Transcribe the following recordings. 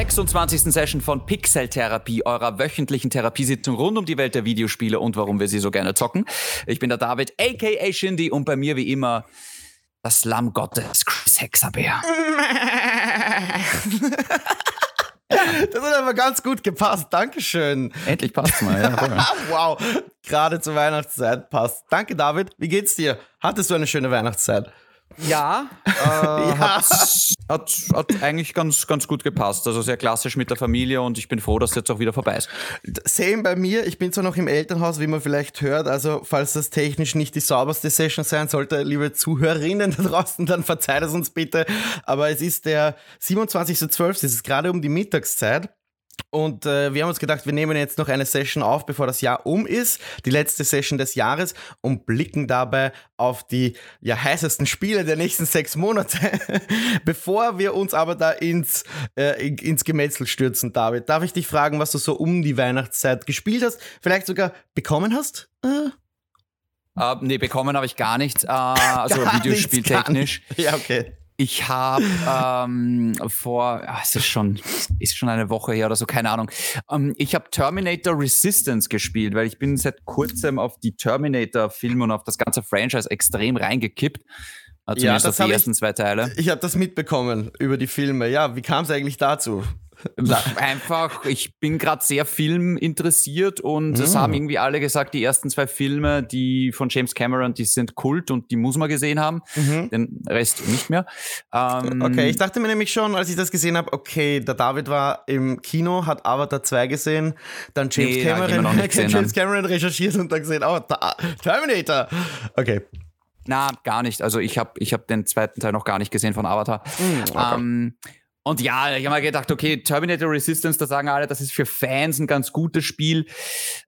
26. Session von Pixel Therapie, eurer wöchentlichen Therapiesitzung rund um die Welt der Videospiele und warum wir sie so gerne zocken. Ich bin der David, aka Shindy, und bei mir wie immer das Lamm Gottes, Chris Hexabeer. Das hat aber ganz gut gepasst. Dankeschön. Endlich passt's mal, ja. wow. Gerade zur Weihnachtszeit passt. Danke, David. Wie geht's dir? Hattest du eine schöne Weihnachtszeit? Ja, äh, ja. Hat, hat, hat, eigentlich ganz, ganz gut gepasst. Also sehr klassisch mit der Familie und ich bin froh, dass es jetzt auch wieder vorbei ist. Same bei mir. Ich bin zwar noch im Elternhaus, wie man vielleicht hört. Also, falls das technisch nicht die sauberste Session sein sollte, liebe Zuhörerinnen da draußen, dann verzeiht es uns bitte. Aber es ist der 27.12., es ist gerade um die Mittagszeit. Und äh, wir haben uns gedacht, wir nehmen jetzt noch eine Session auf, bevor das Jahr um ist, die letzte Session des Jahres und blicken dabei auf die ja, heißesten Spiele der nächsten sechs Monate. bevor wir uns aber da ins, äh, ins Gemetzel stürzen, David, darf ich dich fragen, was du so um die Weihnachtszeit gespielt hast, vielleicht sogar bekommen hast? Äh? Uh, nee, bekommen habe ich gar nichts. Uh, also Videospieltechnisch. Ja, okay. Ich habe ähm, vor, ach, es ist schon, ist schon eine Woche her oder so, keine Ahnung. Ähm, ich habe Terminator Resistance gespielt, weil ich bin seit kurzem auf die Terminator-Filme und auf das ganze Franchise extrem reingekippt. Äh, zumindest ja, das auf die ersten ich, zwei Teile. Ich habe das mitbekommen über die Filme. Ja, wie kam es eigentlich dazu? Einfach, ich bin gerade sehr Film interessiert und mm. es haben irgendwie alle gesagt, die ersten zwei Filme, die von James Cameron, die sind Kult und die muss man gesehen haben. Mhm. Den Rest nicht mehr. Ähm, okay, ich dachte mir nämlich schon, als ich das gesehen habe, okay, der David war im Kino, hat Avatar 2 gesehen, dann James nee, Cameron, James Cameron recherchiert und dann gesehen, oh, Terminator. Okay. Na, gar nicht. Also ich habe ich hab den zweiten Teil noch gar nicht gesehen von Avatar. Mm, okay. ähm, und ja, ich habe mir gedacht, okay, Terminator Resistance, da sagen alle, das ist für Fans ein ganz gutes Spiel.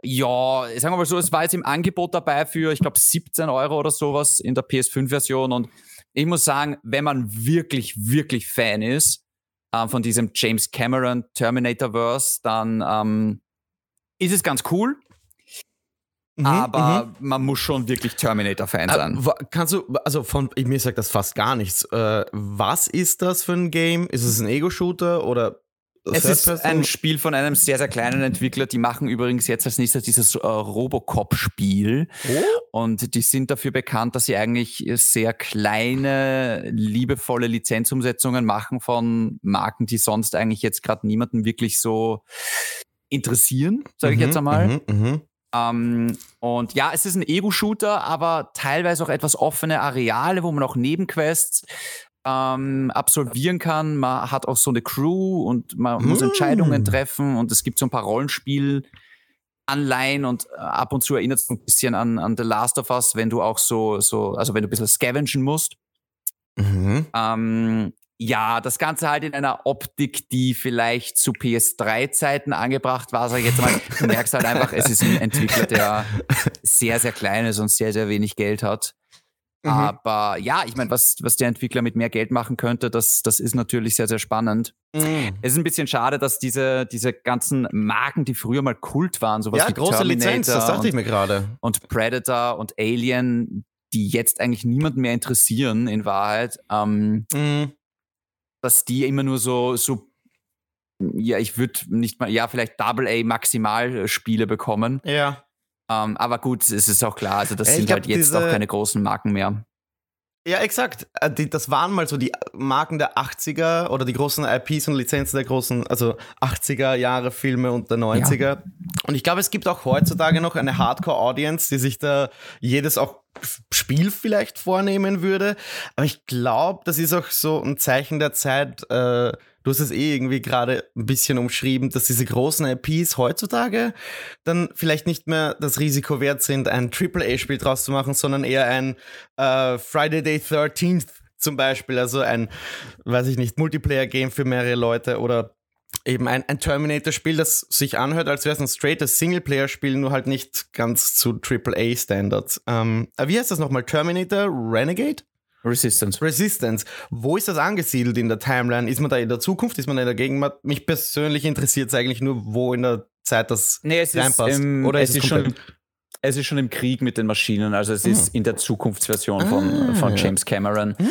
Ja, sagen wir mal so, es war jetzt im Angebot dabei für, ich glaube, 17 Euro oder sowas in der PS5-Version. Und ich muss sagen, wenn man wirklich, wirklich Fan ist äh, von diesem James Cameron Terminator-Verse, dann ähm, ist es ganz cool. Mhm, aber mhm. man muss schon wirklich Terminator-Fan äh, sein. Äh, kannst du, also von mir sagt das fast gar nichts. Äh, was ist das für ein Game? Ist es ein Ego-Shooter oder es ist ein Spiel von einem sehr, sehr kleinen Entwickler. Die machen übrigens jetzt als nächstes dieses äh, Robocop-Spiel. Oh? Und die sind dafür bekannt, dass sie eigentlich sehr kleine, liebevolle Lizenzumsetzungen machen von Marken, die sonst eigentlich jetzt gerade niemanden wirklich so interessieren, sage ich mhm, jetzt einmal. Mhm, mh. Ähm, und ja, es ist ein Ego-Shooter, aber teilweise auch etwas offene Areale, wo man auch Nebenquests ähm, absolvieren kann. Man hat auch so eine Crew und man mm. muss Entscheidungen treffen und es gibt so ein paar Rollenspiel. Anleihen und äh, ab und zu erinnert es ein bisschen an, an The Last of Us, wenn du auch so, so, also wenn du ein bisschen scavengen musst. Mhm. Ähm, ja, das Ganze halt in einer Optik, die vielleicht zu PS3-Zeiten angebracht war, sag ich jetzt mal. Du merkst halt einfach, es ist ein Entwickler, der sehr, sehr klein ist und sehr, sehr wenig Geld hat. Mhm. Aber ja, ich meine, was, was der Entwickler mit mehr Geld machen könnte, das, das ist natürlich sehr, sehr spannend. Mhm. Es ist ein bisschen schade, dass diese, diese ganzen Marken, die früher mal Kult waren, sowas ja, wie große Terminator Lizenz, das dachte ich mir gerade. Und Predator und Alien, die jetzt eigentlich niemanden mehr interessieren, in Wahrheit. Ähm, mhm dass die immer nur so, so ja, ich würde nicht mal, ja, vielleicht Double A Maximalspiele bekommen. Ja. Ähm, aber gut, es ist auch klar, also das Ey, sind halt jetzt auch keine großen Marken mehr. Ja, exakt. Äh, das waren mal so die Marken der 80er oder die großen IPs und Lizenzen der großen, also 80er Jahre Filme und der 90er. Ja. Und ich glaube, es gibt auch heutzutage noch eine Hardcore-Audience, die sich da jedes auch Spiel vielleicht vornehmen würde. Aber ich glaube, das ist auch so ein Zeichen der Zeit. Äh, du hast es eh irgendwie gerade ein bisschen umschrieben, dass diese großen IPs heutzutage dann vielleicht nicht mehr das Risiko wert sind, ein AAA-Spiel draus zu machen, sondern eher ein äh, Friday the 13th zum Beispiel. Also ein, weiß ich nicht, Multiplayer-Game für mehrere Leute oder eben ein, ein Terminator-Spiel, das sich anhört, als wäre es ein straightes Singleplayer-Spiel, nur halt nicht ganz zu AAA-Standards. Ähm, äh, wie heißt das nochmal? Terminator Renegade? Resistance. Resistance. Wo ist das angesiedelt in der Timeline? Ist man da in der Zukunft? Ist man in der Gegenwart? Mich persönlich interessiert es eigentlich nur, wo in der Zeit das nee, es reinpasst. Ist im, Oder es ist, es schon es ist schon im Krieg mit den Maschinen, also es ist ah. in der Zukunftsversion von, ah, von James Cameron. Hm.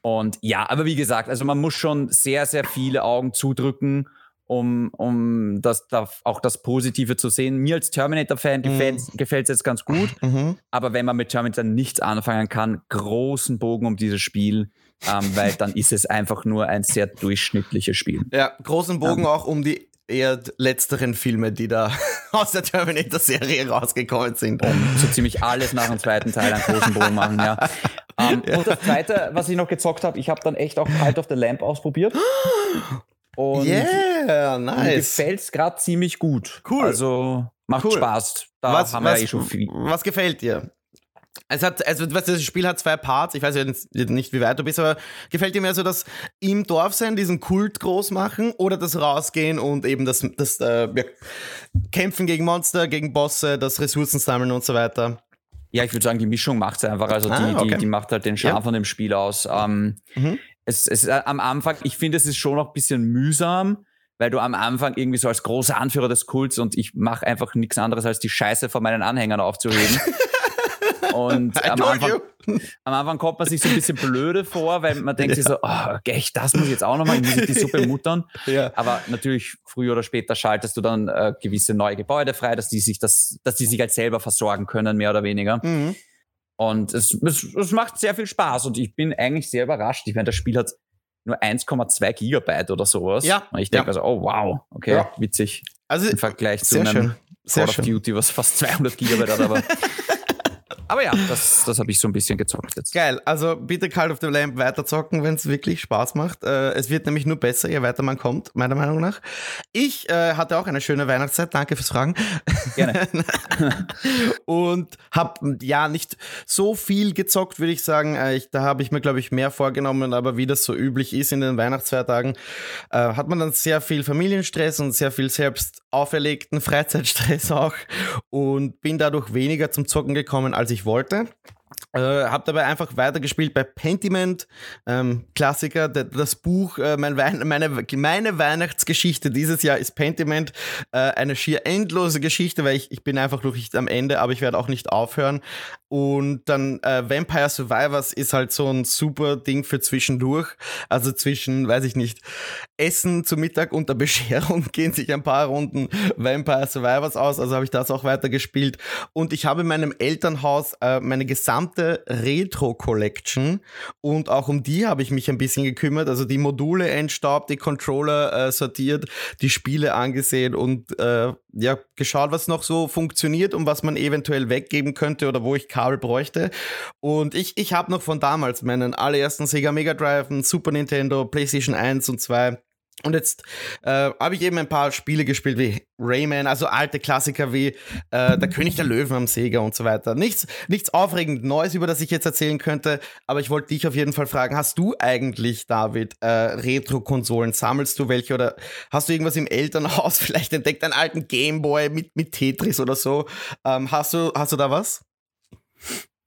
Und ja, aber wie gesagt, also man muss schon sehr, sehr viele Augen zudrücken um, um das, da auch das Positive zu sehen. Mir als Terminator-Fan mhm. gefällt es jetzt ganz gut, mhm. aber wenn man mit Terminator nichts anfangen kann, großen Bogen um dieses Spiel, ähm, weil dann ist es einfach nur ein sehr durchschnittliches Spiel. Ja, großen Bogen ähm, auch um die eher letzteren Filme, die da aus der Terminator-Serie rausgekommen sind. Um so ziemlich alles nach dem zweiten Teil einen großen Bogen machen, ja. Um, ja. Und das zweite, was ich noch gezockt habe, ich habe dann echt auch Cult of the Lamp ausprobiert. Und yeah, nice. Mir gefällt es gerade ziemlich gut. Cool. Also macht cool. Spaß. Da was, haben wir was, ja eh schon viel. Was gefällt dir? Es hat, also das Spiel hat zwei Parts. Ich weiß ja nicht, wie weit du bist, aber gefällt dir mehr so das im Dorf sein, diesen Kult groß machen oder das Rausgehen und eben das, das äh, ja, Kämpfen gegen Monster, gegen Bosse, das Ressourcen sammeln und so weiter? Ja, ich würde sagen, die Mischung macht es einfach. Also ah, die, okay. die, die, macht halt den Charme ja. von dem Spiel aus. Ähm, mhm es, es äh, am Anfang, ich finde, es ist schon noch ein bisschen mühsam, weil du am Anfang irgendwie so als großer Anführer des Kults und ich mache einfach nichts anderes, als die Scheiße von meinen Anhängern aufzuheben. Und am Anfang, am Anfang, kommt man sich so ein bisschen blöde vor, weil man denkt ja. sich so, oh, echt, das muss ich jetzt auch nochmal, ich muss die Suppe muttern. Ja. Aber natürlich, früher oder später schaltest du dann äh, gewisse neue Gebäude frei, dass die sich das, dass die sich halt selber versorgen können, mehr oder weniger. Mhm. Und es, es, es macht sehr viel Spaß und ich bin eigentlich sehr überrascht. Ich meine, das Spiel hat nur 1,2 Gigabyte oder sowas. Ja. Und ich denke ja. also, oh wow, okay, ja. witzig. Also im Vergleich zu einem schön. Call of Duty, was fast 200 Gigabyte hat, aber Aber ja, das, das habe ich so ein bisschen gezockt jetzt. Geil. Also bitte Call of the Lamp weiterzocken, wenn es wirklich Spaß macht. Äh, es wird nämlich nur besser, je weiter man kommt, meiner Meinung nach. Ich äh, hatte auch eine schöne Weihnachtszeit. Danke fürs Fragen. Gerne. Und habe ja nicht so viel gezockt, würde ich sagen. Äh, ich, da habe ich mir, glaube ich, mehr vorgenommen. Aber wie das so üblich ist in den Weihnachtsfeiertagen, äh, hat man dann sehr viel Familienstress und sehr viel selbst auferlegten Freizeitstress auch. Und bin dadurch weniger zum Zocken gekommen, als ich wollte. Äh, habe dabei einfach weitergespielt bei Pentiment, ähm, Klassiker, das Buch, äh, mein meine, meine Weihnachtsgeschichte dieses Jahr ist Pentiment, äh, eine schier endlose Geschichte, weil ich, ich bin einfach noch nicht am Ende, aber ich werde auch nicht aufhören. Und dann äh, Vampire Survivors ist halt so ein super Ding für zwischendurch. Also zwischen, weiß ich nicht, Essen zu Mittag und der Bescherung gehen sich ein paar Runden Vampire Survivors aus. Also habe ich das auch weitergespielt. Und ich habe in meinem Elternhaus äh, meine gesamte Retro Collection und auch um die habe ich mich ein bisschen gekümmert. Also die Module entstaubt, die Controller äh, sortiert, die Spiele angesehen und äh, ja, geschaut, was noch so funktioniert und was man eventuell weggeben könnte oder wo ich Kabel bräuchte. Und ich, ich habe noch von damals meinen allerersten Sega Mega Drive, Super Nintendo, PlayStation 1 und 2 und jetzt äh, habe ich eben ein paar Spiele gespielt wie Rayman, also alte Klassiker wie äh, Der König der Löwen am Sega und so weiter. Nichts, nichts aufregend Neues, über das ich jetzt erzählen könnte, aber ich wollte dich auf jeden Fall fragen, hast du eigentlich, David, äh, Retro-Konsolen? Sammelst du welche oder hast du irgendwas im Elternhaus vielleicht entdeckt, einen alten Gameboy mit, mit Tetris oder so? Ähm, hast, du, hast du da was?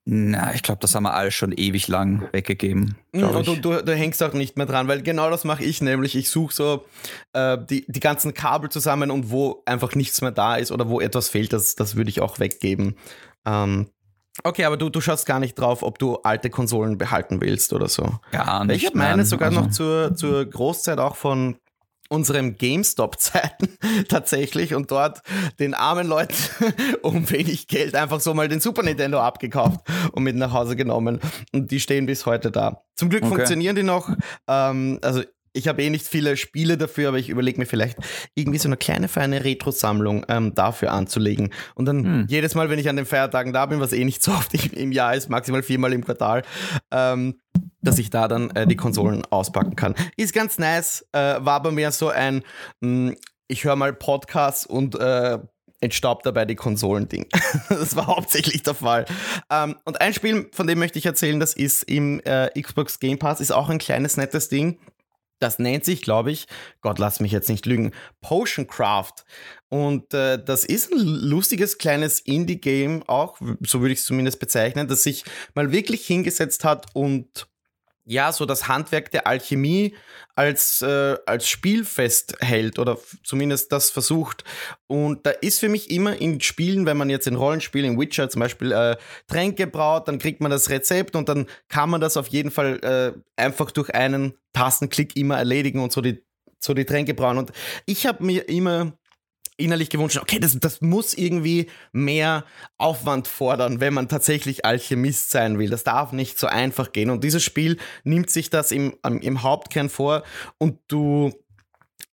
Na, ich glaube, das haben wir alles schon ewig lang weggegeben. Und du, du, du, hängst auch nicht mehr dran, weil genau das mache ich nämlich. Ich suche so äh, die, die ganzen Kabel zusammen und wo einfach nichts mehr da ist oder wo etwas fehlt, das, das würde ich auch weggeben. Ähm, okay, aber du, du schaust gar nicht drauf, ob du alte Konsolen behalten willst oder so. Gar nicht. Ich habe meine sogar also. noch zur, zur Großzeit auch von unserem GameStop-Zeiten tatsächlich und dort den armen Leuten um wenig Geld einfach so mal den Super Nintendo abgekauft und mit nach Hause genommen. Und die stehen bis heute da. Zum Glück okay. funktionieren die noch. Ähm, also ich habe eh nicht viele Spiele dafür, aber ich überlege mir vielleicht irgendwie so eine kleine feine Retro-Sammlung ähm, dafür anzulegen. Und dann hm. jedes Mal, wenn ich an den Feiertagen da bin, was eh nicht so oft im Jahr ist, maximal viermal im Quartal, ähm, dass ich da dann äh, die Konsolen auspacken kann. Ist ganz nice, äh, war bei mir so ein, mh, hm, ich höre mal Podcasts und äh, entstaubt dabei die Konsolending. das war hauptsächlich der Fall. Ähm, und ein Spiel, von dem möchte ich erzählen, das ist im äh, Xbox Game Pass, ist auch ein kleines, nettes Ding. Das nennt sich, glaube ich, Gott lass mich jetzt nicht lügen, Potion Craft. Und äh, das ist ein lustiges kleines Indie-Game auch, so würde ich es zumindest bezeichnen, das sich mal wirklich hingesetzt hat und ja, so das Handwerk der Alchemie als, äh, als Spiel festhält oder zumindest das versucht. Und da ist für mich immer in Spielen, wenn man jetzt in Rollenspielen, in Witcher zum Beispiel äh, Tränke braut, dann kriegt man das Rezept und dann kann man das auf jeden Fall äh, einfach durch einen Tastenklick immer erledigen und so die so die Tränke brauen. Und ich habe mir immer innerlich gewünscht, okay, das, das muss irgendwie mehr Aufwand fordern, wenn man tatsächlich Alchemist sein will. Das darf nicht so einfach gehen. Und dieses Spiel nimmt sich das im, im Hauptkern vor und du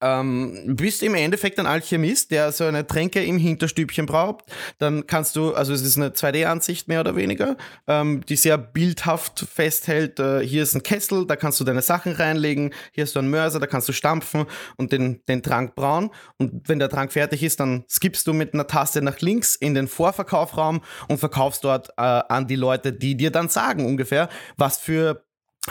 ähm, bist im Endeffekt ein Alchemist, der so eine Tränke im Hinterstübchen braucht. Dann kannst du, also es ist eine 2D-Ansicht mehr oder weniger, ähm, die sehr bildhaft festhält. Äh, hier ist ein Kessel, da kannst du deine Sachen reinlegen. Hier hast du einen Mörser, da kannst du stampfen und den, den Trank brauen. Und wenn der Trank fertig ist, dann skippst du mit einer Taste nach links in den Vorverkaufraum und verkaufst dort äh, an die Leute, die dir dann sagen ungefähr, was für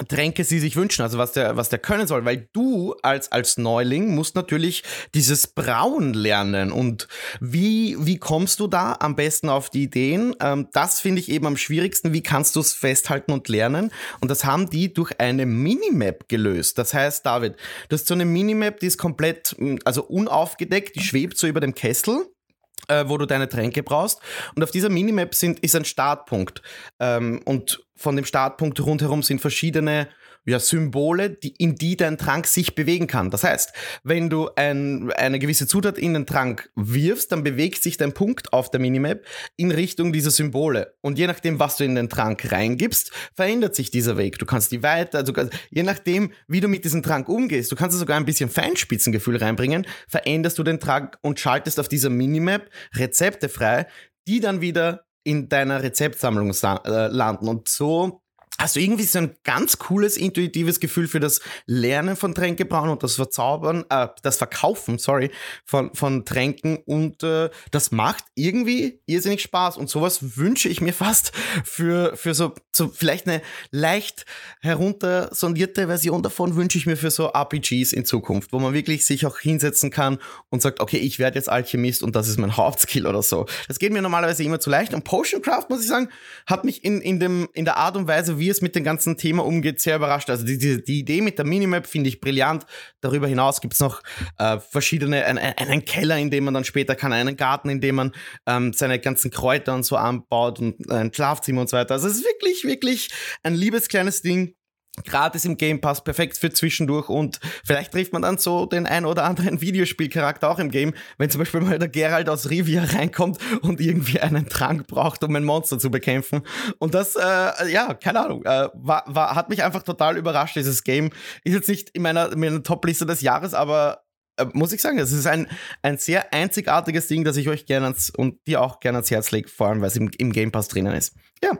Tränke sie sich wünschen, also was der, was der können soll, weil du als, als Neuling musst natürlich dieses Brauen lernen und wie, wie kommst du da am besten auf die Ideen? Ähm, das finde ich eben am schwierigsten, wie kannst du es festhalten und lernen? Und das haben die durch eine Minimap gelöst. Das heißt, David, du hast so eine Minimap, die ist komplett, also unaufgedeckt, die schwebt so über dem Kessel äh, wo du deine Tränke brauchst. Und auf dieser Minimap sind, ist ein Startpunkt. Ähm, und von dem Startpunkt rundherum sind verschiedene ja, Symbole, die, in die dein Trank sich bewegen kann. Das heißt, wenn du ein, eine gewisse Zutat in den Trank wirfst, dann bewegt sich dein Punkt auf der Minimap in Richtung dieser Symbole. Und je nachdem, was du in den Trank reingibst, verändert sich dieser Weg. Du kannst die weiter, also je nachdem, wie du mit diesem Trank umgehst, du kannst sogar ein bisschen Feinspitzengefühl reinbringen, veränderst du den Trank und schaltest auf dieser Minimap Rezepte frei, die dann wieder in deiner Rezeptsammlung äh, landen. Und so du irgendwie so ein ganz cooles, intuitives Gefühl für das Lernen von Tränkebrauen und das Verzaubern, äh, das Verkaufen, sorry, von, von Tränken und äh, das macht irgendwie irrsinnig Spaß und sowas wünsche ich mir fast für, für so, so vielleicht eine leicht heruntersondierte Version davon wünsche ich mir für so RPGs in Zukunft, wo man wirklich sich auch hinsetzen kann und sagt, okay, ich werde jetzt Alchemist und das ist mein Hauptskill oder so. Das geht mir normalerweise immer zu leicht und Potioncraft, muss ich sagen, hat mich in, in, dem, in der Art und Weise, wie es mit dem ganzen Thema umgeht, sehr überrascht. Also die, die, die Idee mit der Minimap finde ich brillant. Darüber hinaus gibt es noch äh, verschiedene, ein, einen Keller, in dem man dann später kann, einen Garten, in dem man ähm, seine ganzen Kräuter und so anbaut und ein Schlafzimmer und so weiter. Also es ist wirklich, wirklich ein liebes kleines Ding gratis im Game Pass, perfekt für zwischendurch und vielleicht trifft man dann so den ein oder anderen Videospielcharakter auch im Game, wenn zum Beispiel mal der Gerald aus Rivia reinkommt und irgendwie einen Trank braucht, um ein Monster zu bekämpfen. Und das, äh, ja, keine Ahnung, äh, war, war, hat mich einfach total überrascht, dieses Game. Ist jetzt nicht in meiner, in meiner Top-Liste des Jahres, aber muss ich sagen, es ist ein, ein sehr einzigartiges Ding, das ich euch gerne ans, und dir auch gerne ans Herz lege, vor allem weil es im, im Game Pass drinnen ist. Ja,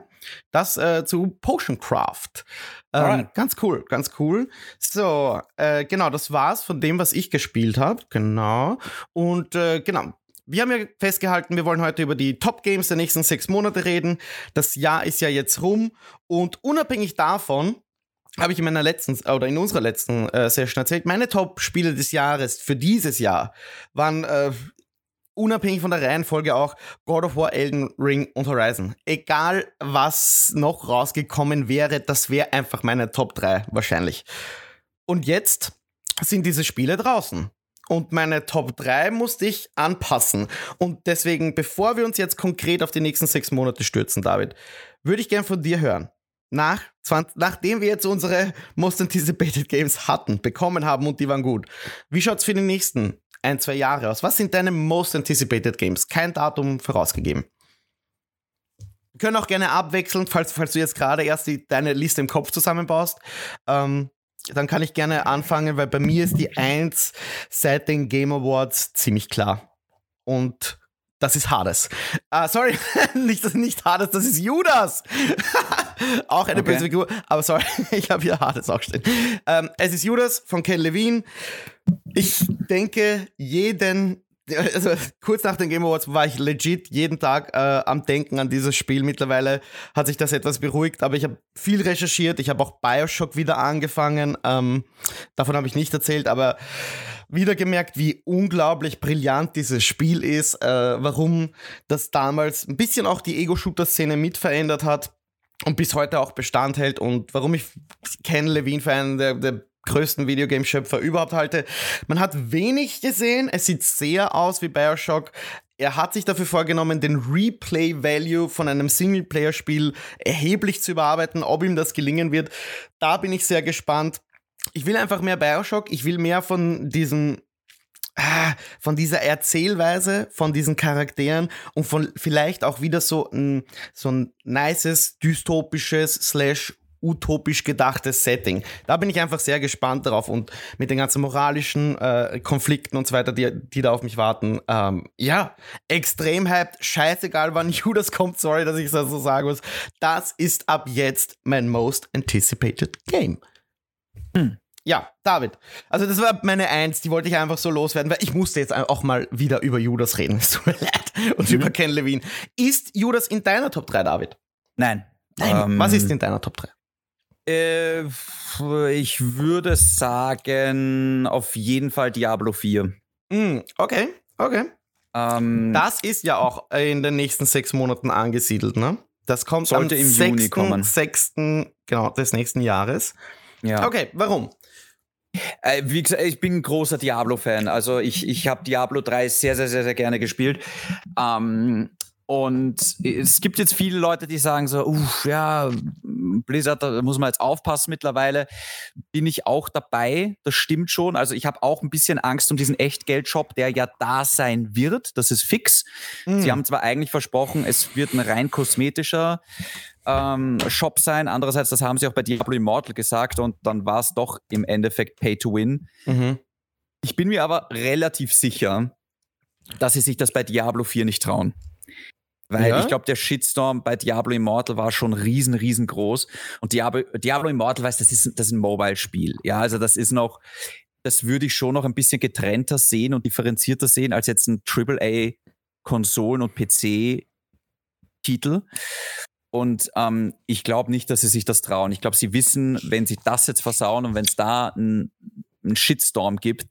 das äh, zu Potion Craft. Ähm, ganz cool, ganz cool. So, äh, genau, das war's von dem, was ich gespielt habe. Genau. Und äh, genau, wir haben ja festgehalten, wir wollen heute über die Top Games der nächsten sechs Monate reden. Das Jahr ist ja jetzt rum und unabhängig davon habe ich in meiner letzten oder in unserer letzten äh, Session erzählt, meine Top-Spiele des Jahres für dieses Jahr waren äh, unabhängig von der Reihenfolge auch God of War, Elden Ring und Horizon. Egal was noch rausgekommen wäre, das wäre einfach meine Top 3 wahrscheinlich. Und jetzt sind diese Spiele draußen. Und meine Top 3 musste ich anpassen. Und deswegen, bevor wir uns jetzt konkret auf die nächsten sechs Monate stürzen, David, würde ich gern von dir hören. Nach 20, nachdem wir jetzt unsere Most Anticipated Games hatten, bekommen haben und die waren gut, wie schaut es für die nächsten ein, zwei Jahre aus? Was sind deine Most Anticipated Games? Kein Datum vorausgegeben. Wir können auch gerne abwechseln, falls, falls du jetzt gerade erst die, deine Liste im Kopf zusammenbaust. Ähm, dann kann ich gerne anfangen, weil bei mir ist die 1 seit den Game Awards ziemlich klar. Und das ist Hades. Uh, sorry, nicht, nicht Hades, das ist Judas. auch eine okay. böse Figur, aber sorry, ich habe hier Hades auch stehen. Ähm, es ist Judas von Ken Levine. Ich denke, jeden also kurz nach den Game Awards war ich legit jeden Tag äh, am Denken an dieses Spiel. Mittlerweile hat sich das etwas beruhigt, aber ich habe viel recherchiert. Ich habe auch Bioshock wieder angefangen. Ähm, davon habe ich nicht erzählt, aber wieder gemerkt, wie unglaublich brillant dieses Spiel ist, äh, warum das damals ein bisschen auch die Ego-Shooter-Szene mit verändert hat und bis heute auch Bestand hält und warum ich Ken Levine für einen der, der größten Videogame-Schöpfer überhaupt halte. Man hat wenig gesehen, es sieht sehr aus wie Bioshock. Er hat sich dafür vorgenommen, den Replay-Value von einem Singleplayer-Spiel erheblich zu überarbeiten. Ob ihm das gelingen wird, da bin ich sehr gespannt. Ich will einfach mehr Bioshock, ich will mehr von diesem ah, von dieser Erzählweise, von diesen Charakteren und von vielleicht auch wieder so ein, so ein nices, dystopisches, slash utopisch gedachtes Setting. Da bin ich einfach sehr gespannt darauf und mit den ganzen moralischen äh, Konflikten und so weiter, die, die da auf mich warten. Ähm, ja, extrem hyped, scheißegal wann Judas kommt, sorry, dass ich das so sagen muss. Das ist ab jetzt mein most anticipated game. Hm. Ja, David. Also das war meine Eins, die wollte ich einfach so loswerden, weil ich musste jetzt auch mal wieder über Judas reden. Es tut mir leid. Und mhm. über Ken Levine. Ist Judas in deiner Top 3, David? Nein. Nein. Ähm, Was ist in deiner Top 3? Äh, ich würde sagen, auf jeden Fall Diablo 4. Mm, okay, okay. Ähm, das ist ja auch in den nächsten sechs Monaten angesiedelt, ne? Das kommt sollte am im 6. Juni kommen. 6. genau, des nächsten Jahres. Ja. Okay, warum? Äh, wie gesagt, ich bin ein großer Diablo-Fan. Also ich, ich habe Diablo 3 sehr, sehr, sehr, sehr gerne gespielt. Ähm, und es gibt jetzt viele Leute, die sagen so, uff, ja, Blizzard, da muss man jetzt aufpassen mittlerweile. Bin ich auch dabei, das stimmt schon. Also ich habe auch ein bisschen Angst um diesen Echtgeldshop, der ja da sein wird. Das ist fix. Mhm. Sie haben zwar eigentlich versprochen, es wird ein rein kosmetischer ähm, Shop sein. Andererseits, das haben sie auch bei Diablo Immortal gesagt und dann war es doch im Endeffekt Pay to Win. Mhm. Ich bin mir aber relativ sicher, dass sie sich das bei Diablo 4 nicht trauen. Weil ja? ich glaube, der Shitstorm bei Diablo Immortal war schon riesen, riesengroß. Und Diablo, Diablo Immortal, weißt das ist, das ist ein Mobile-Spiel. Ja, also das ist noch, das würde ich schon noch ein bisschen getrennter sehen und differenzierter sehen als jetzt ein AAA-Konsolen- und PC-Titel. Und ähm, ich glaube nicht, dass sie sich das trauen. Ich glaube, sie wissen, wenn sie das jetzt versauen und wenn es da einen Shitstorm gibt,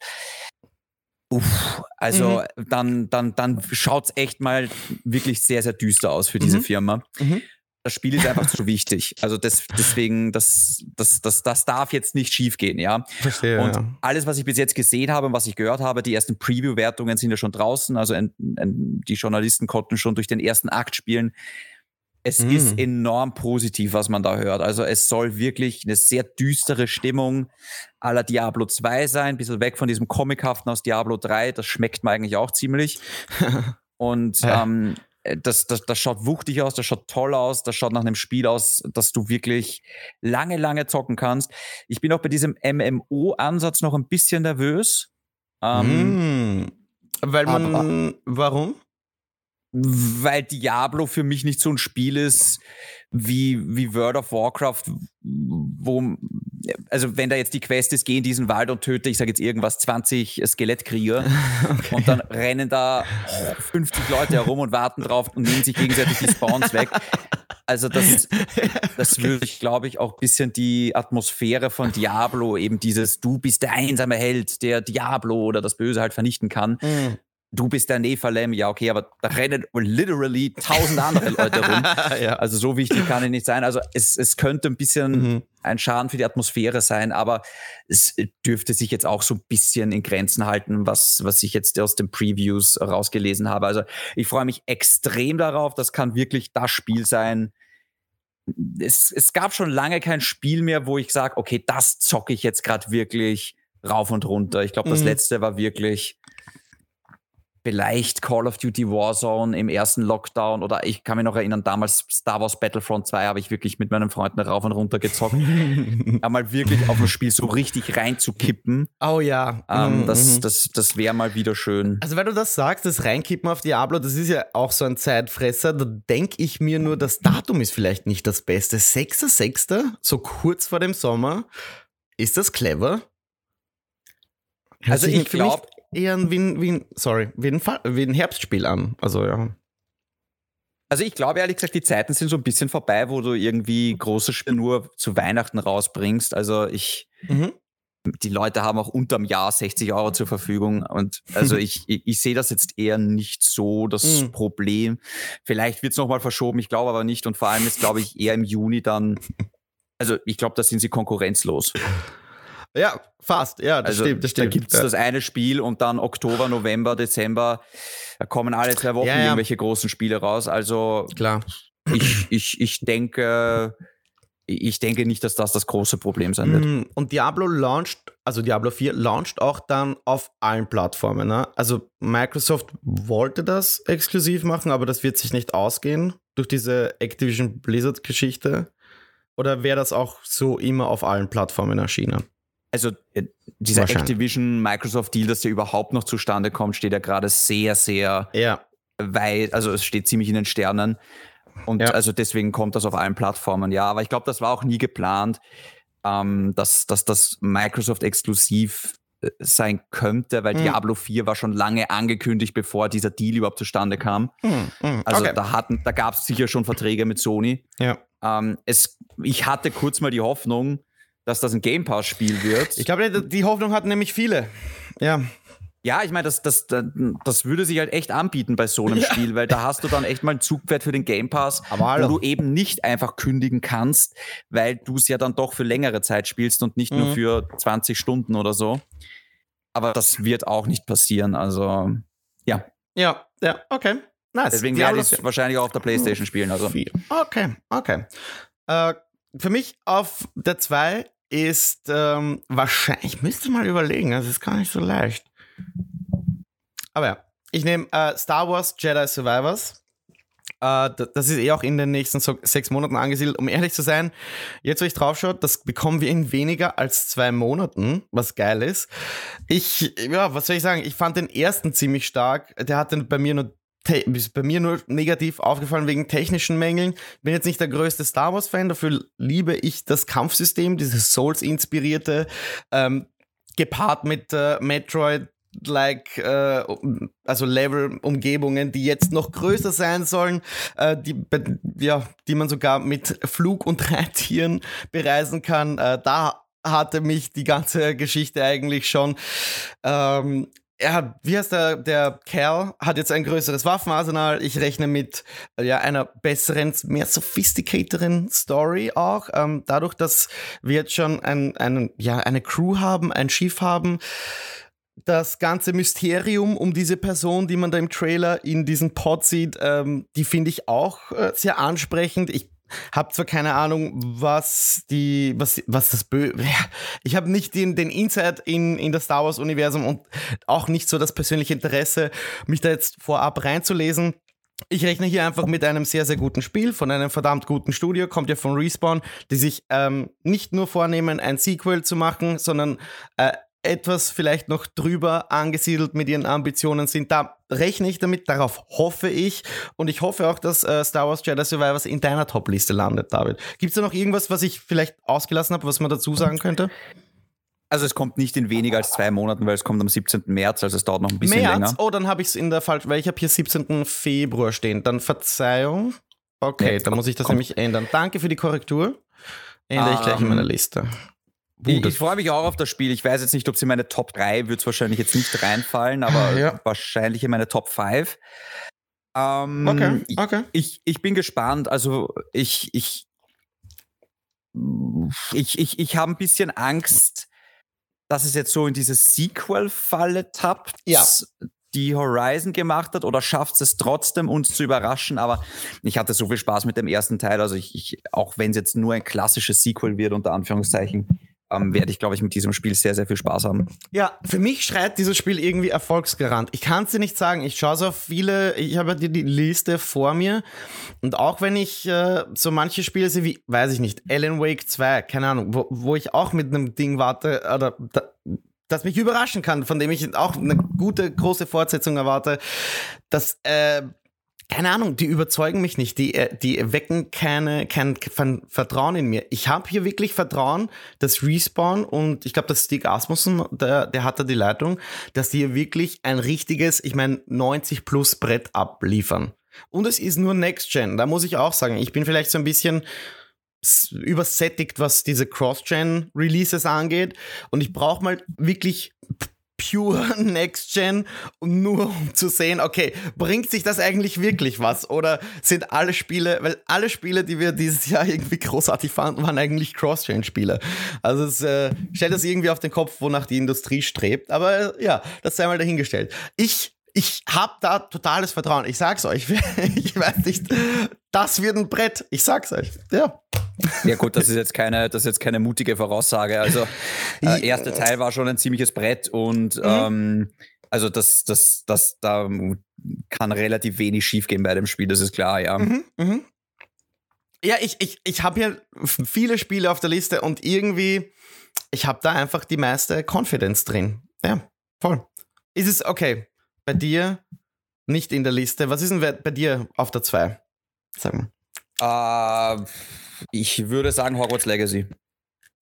Uff, also mhm. dann, dann, dann schaut es echt mal wirklich sehr, sehr düster aus für diese mhm. Firma. Mhm. Das Spiel ist einfach zu wichtig. Also das, deswegen, das, das, das, das darf jetzt nicht schiefgehen, ja. Verstehe, und ja. alles, was ich bis jetzt gesehen habe und was ich gehört habe, die ersten Preview-Wertungen sind ja schon draußen. Also ein, ein, die Journalisten konnten schon durch den ersten Akt spielen. Es mm. ist enorm positiv, was man da hört. Also es soll wirklich eine sehr düstere Stimmung la Diablo 2 sein, ein bisschen weg von diesem Comichaften aus Diablo 3. Das schmeckt mir eigentlich auch ziemlich. Und ja. ähm, das, das, das schaut wuchtig aus, das schaut toll aus, das schaut nach einem Spiel aus, das du wirklich lange, lange zocken kannst. Ich bin auch bei diesem MMO-Ansatz noch ein bisschen nervös. Ähm, mm. Weil man, aber, warum? Weil Diablo für mich nicht so ein Spiel ist wie, wie World of Warcraft, wo, also wenn da jetzt die Quest ist, geh in diesen Wald und töte, ich sage jetzt irgendwas, 20 Skelettkrieger okay. und dann rennen da 50 Leute herum und warten drauf und nehmen sich gegenseitig die Spawns weg. Also das, das würde ich, glaube ich, auch ein bisschen die Atmosphäre von Diablo, eben dieses, du bist der einsame Held, der Diablo oder das Böse halt vernichten kann. Mhm du bist der Nephalem, ja, okay, aber da rennen literally tausend andere Leute rum. ja. Also so wichtig kann es nicht sein. Also es, es könnte ein bisschen mhm. ein Schaden für die Atmosphäre sein, aber es dürfte sich jetzt auch so ein bisschen in Grenzen halten, was, was ich jetzt aus den Previews rausgelesen habe. Also ich freue mich extrem darauf. Das kann wirklich das Spiel sein. Es, es gab schon lange kein Spiel mehr, wo ich sage, okay, das zocke ich jetzt gerade wirklich rauf und runter. Ich glaube, das mhm. letzte war wirklich vielleicht Call of Duty Warzone im ersten Lockdown oder ich kann mich noch erinnern, damals Star Wars Battlefront 2 habe ich wirklich mit meinen Freunden rauf und runter gezockt. Einmal wirklich auf das Spiel so richtig reinzukippen. Oh ja. Ähm, mhm. Das, das, das wäre mal wieder schön. Also wenn du das sagst, das Reinkippen auf Diablo, das ist ja auch so ein Zeitfresser, da denke ich mir nur, das Datum ist vielleicht nicht das Beste. 6.6., so kurz vor dem Sommer. Ist das clever? Also ich glaube, eher wie ein, wie ein, sorry, wie ein, wie ein Herbstspiel an. Also ja. Also ich glaube ehrlich gesagt, die Zeiten sind so ein bisschen vorbei, wo du irgendwie große Spiele nur zu Weihnachten rausbringst. Also ich, mhm. die Leute haben auch unterm Jahr 60 Euro zur Verfügung. Und also ich, ich, ich sehe das jetzt eher nicht so das mhm. Problem. Vielleicht wird es nochmal verschoben, ich glaube aber nicht. Und vor allem ist, glaube ich, eher im Juni dann, also ich glaube, da sind sie konkurrenzlos. Ja, fast. Ja, das also, stimmt. Das stimmt. Da gibt es ja. das eine Spiel und dann Oktober, November, Dezember da kommen alle zwei Wochen ja, ja. irgendwelche großen Spiele raus. Also klar. Ich, ich, ich denke, ich denke nicht, dass das das große Problem sein wird. Mm, und Diablo launcht, also Diablo 4 launcht auch dann auf allen Plattformen. Ne? Also Microsoft wollte das exklusiv machen, aber das wird sich nicht ausgehen durch diese Activision Blizzard-Geschichte. Oder wäre das auch so immer auf allen Plattformen erschienen? Also äh, dieser Activision Microsoft Deal, dass der überhaupt noch zustande kommt, steht ja gerade sehr, sehr ja. weit, also es steht ziemlich in den Sternen. Und ja. also deswegen kommt das auf allen Plattformen, ja. Aber ich glaube, das war auch nie geplant, ähm, dass, dass das Microsoft exklusiv äh, sein könnte, weil mhm. Diablo 4 war schon lange angekündigt, bevor dieser Deal überhaupt zustande kam. Mhm. Mhm. Also okay. da, hatten, da gab es sicher schon Verträge mit Sony. Ja. Ähm, es, ich hatte kurz mal die Hoffnung, dass das ein Game Pass-Spiel wird. Ich glaube, die Hoffnung hatten nämlich viele. Ja. Ja, ich meine, das, das, das würde sich halt echt anbieten bei so einem ja. Spiel, weil da hast du dann echt mal ein Zugpferd für den Game Pass, wo du eben nicht einfach kündigen kannst, weil du es ja dann doch für längere Zeit spielst und nicht mhm. nur für 20 Stunden oder so. Aber das wird auch nicht passieren, also ja. Ja, ja, okay. Nice. Deswegen werde ich es wahrscheinlich auch auf der Playstation spielen. Also. Okay, okay. Äh, für mich auf der 2 ist ähm, wahrscheinlich, ich müsste mal überlegen, das ist gar nicht so leicht. Aber ja, ich nehme äh, Star Wars Jedi Survivors. Äh, das ist eh auch in den nächsten sechs Monaten angesiedelt. Um ehrlich zu sein, jetzt wo ich drauf schaue, das bekommen wir in weniger als zwei Monaten, was geil ist. Ich, ja, was soll ich sagen? Ich fand den ersten ziemlich stark. Der hat dann bei mir nur ist bei mir nur negativ aufgefallen wegen technischen Mängeln. Bin jetzt nicht der größte Star Wars-Fan, dafür liebe ich das Kampfsystem, dieses Souls-inspirierte, ähm, gepaart mit äh, Metroid like äh, also Level Umgebungen, die jetzt noch größer sein sollen, äh, die ja, die man sogar mit Flug und Reittieren bereisen kann. Äh, da hatte mich die ganze Geschichte eigentlich schon ähm, ja, wie heißt der, der Kerl hat jetzt ein größeres Waffenarsenal. Ich rechne mit ja, einer besseren, mehr sophisticateren Story auch. Ähm, dadurch, dass wir jetzt schon ein, ein, ja, eine Crew haben, ein Schiff haben, das ganze Mysterium um diese Person, die man da im Trailer in diesem Pod sieht, ähm, die finde ich auch äh, sehr ansprechend. Ich habe zwar keine Ahnung, was die, was, was das Bö. Ich habe nicht den, den Insight in, in das Star Wars-Universum und auch nicht so das persönliche Interesse, mich da jetzt vorab reinzulesen. Ich rechne hier einfach mit einem sehr, sehr guten Spiel von einem verdammt guten Studio, kommt ja von Respawn, die sich ähm, nicht nur vornehmen, ein Sequel zu machen, sondern äh, etwas vielleicht noch drüber angesiedelt mit ihren Ambitionen sind. Da rechne ich damit, darauf hoffe ich. Und ich hoffe auch, dass äh, Star Wars Jedi Survivors in deiner Top-Liste landet, David. Gibt es da noch irgendwas, was ich vielleicht ausgelassen habe, was man dazu sagen könnte? Also es kommt nicht in weniger als zwei Monaten, weil es kommt am 17. März, also es dauert noch ein bisschen März? länger. Oh, dann habe ich es in der falschen, weil ich habe hier 17. Februar stehen. Dann Verzeihung. Okay, nee, dann muss ich das kommt. nämlich ändern. Danke für die Korrektur. Ändere um, ich gleich in meiner ähm, Liste. Ich, ich freue mich auch auf das Spiel. Ich weiß jetzt nicht, ob sie in meine Top 3 wird es wahrscheinlich jetzt nicht reinfallen, aber ja. wahrscheinlich in meine Top 5. Ähm, okay, okay. Ich, ich bin gespannt. Also ich, ich, ich, ich, ich habe ein bisschen Angst, dass es jetzt so in diese Sequel-Falle tappt. Ja die Horizon gemacht hat oder schafft es trotzdem, uns zu überraschen. Aber ich hatte so viel Spaß mit dem ersten Teil. Also ich, ich auch wenn es jetzt nur ein klassisches Sequel wird, unter Anführungszeichen, ähm, werde ich, glaube ich, mit diesem Spiel sehr, sehr viel Spaß haben. Ja, für mich schreit dieses Spiel irgendwie Erfolgsgarant. Ich kann es dir nicht sagen. Ich schaue so viele, ich habe die, die Liste vor mir. Und auch wenn ich äh, so manche Spiele sehe wie, weiß ich nicht, Alan Wake 2, keine Ahnung, wo, wo ich auch mit einem Ding warte, oder da, das mich überraschen kann, von dem ich auch eine gute, große Fortsetzung erwarte, dass äh, keine Ahnung, die überzeugen mich nicht, die, äh, die wecken keine, kein Vertrauen in mir. Ich habe hier wirklich Vertrauen, dass Respawn und ich glaube, dass Stieg Asmussen, der, der hat da die Leitung, dass die hier wirklich ein richtiges, ich meine, 90 plus Brett abliefern. Und es ist nur Next Gen. Da muss ich auch sagen, ich bin vielleicht so ein bisschen übersättigt, was diese Cross-Gen-Releases angeht. Und ich brauche mal wirklich pure Next Gen, nur um zu sehen, okay, bringt sich das eigentlich wirklich was? Oder sind alle Spiele, weil alle Spiele, die wir dieses Jahr irgendwie großartig fanden, waren eigentlich Cross-Gen-Spiele. Also es äh, stellt das irgendwie auf den Kopf, wonach die Industrie strebt. Aber äh, ja, das sei mal dahingestellt. Ich ich habe da totales Vertrauen. Ich sag's euch. ich weiß nicht. Das wird ein Brett. Ich sag's euch. Ja. Ja gut, das ist jetzt keine, das ist jetzt keine mutige Voraussage. Also äh, erster Teil war schon ein ziemliches Brett und mhm. ähm, also das, das, das, da kann relativ wenig schiefgehen bei dem Spiel, das ist klar, ja. Mhm, mh. Ja, ich, ich, ich habe hier viele Spiele auf der Liste und irgendwie, ich habe da einfach die meiste Confidence drin. Ja, voll. Ist es okay? Bei dir nicht in der Liste. Was ist denn bei dir auf der 2? Sag mal. Uh, ich würde sagen Hogwarts Legacy.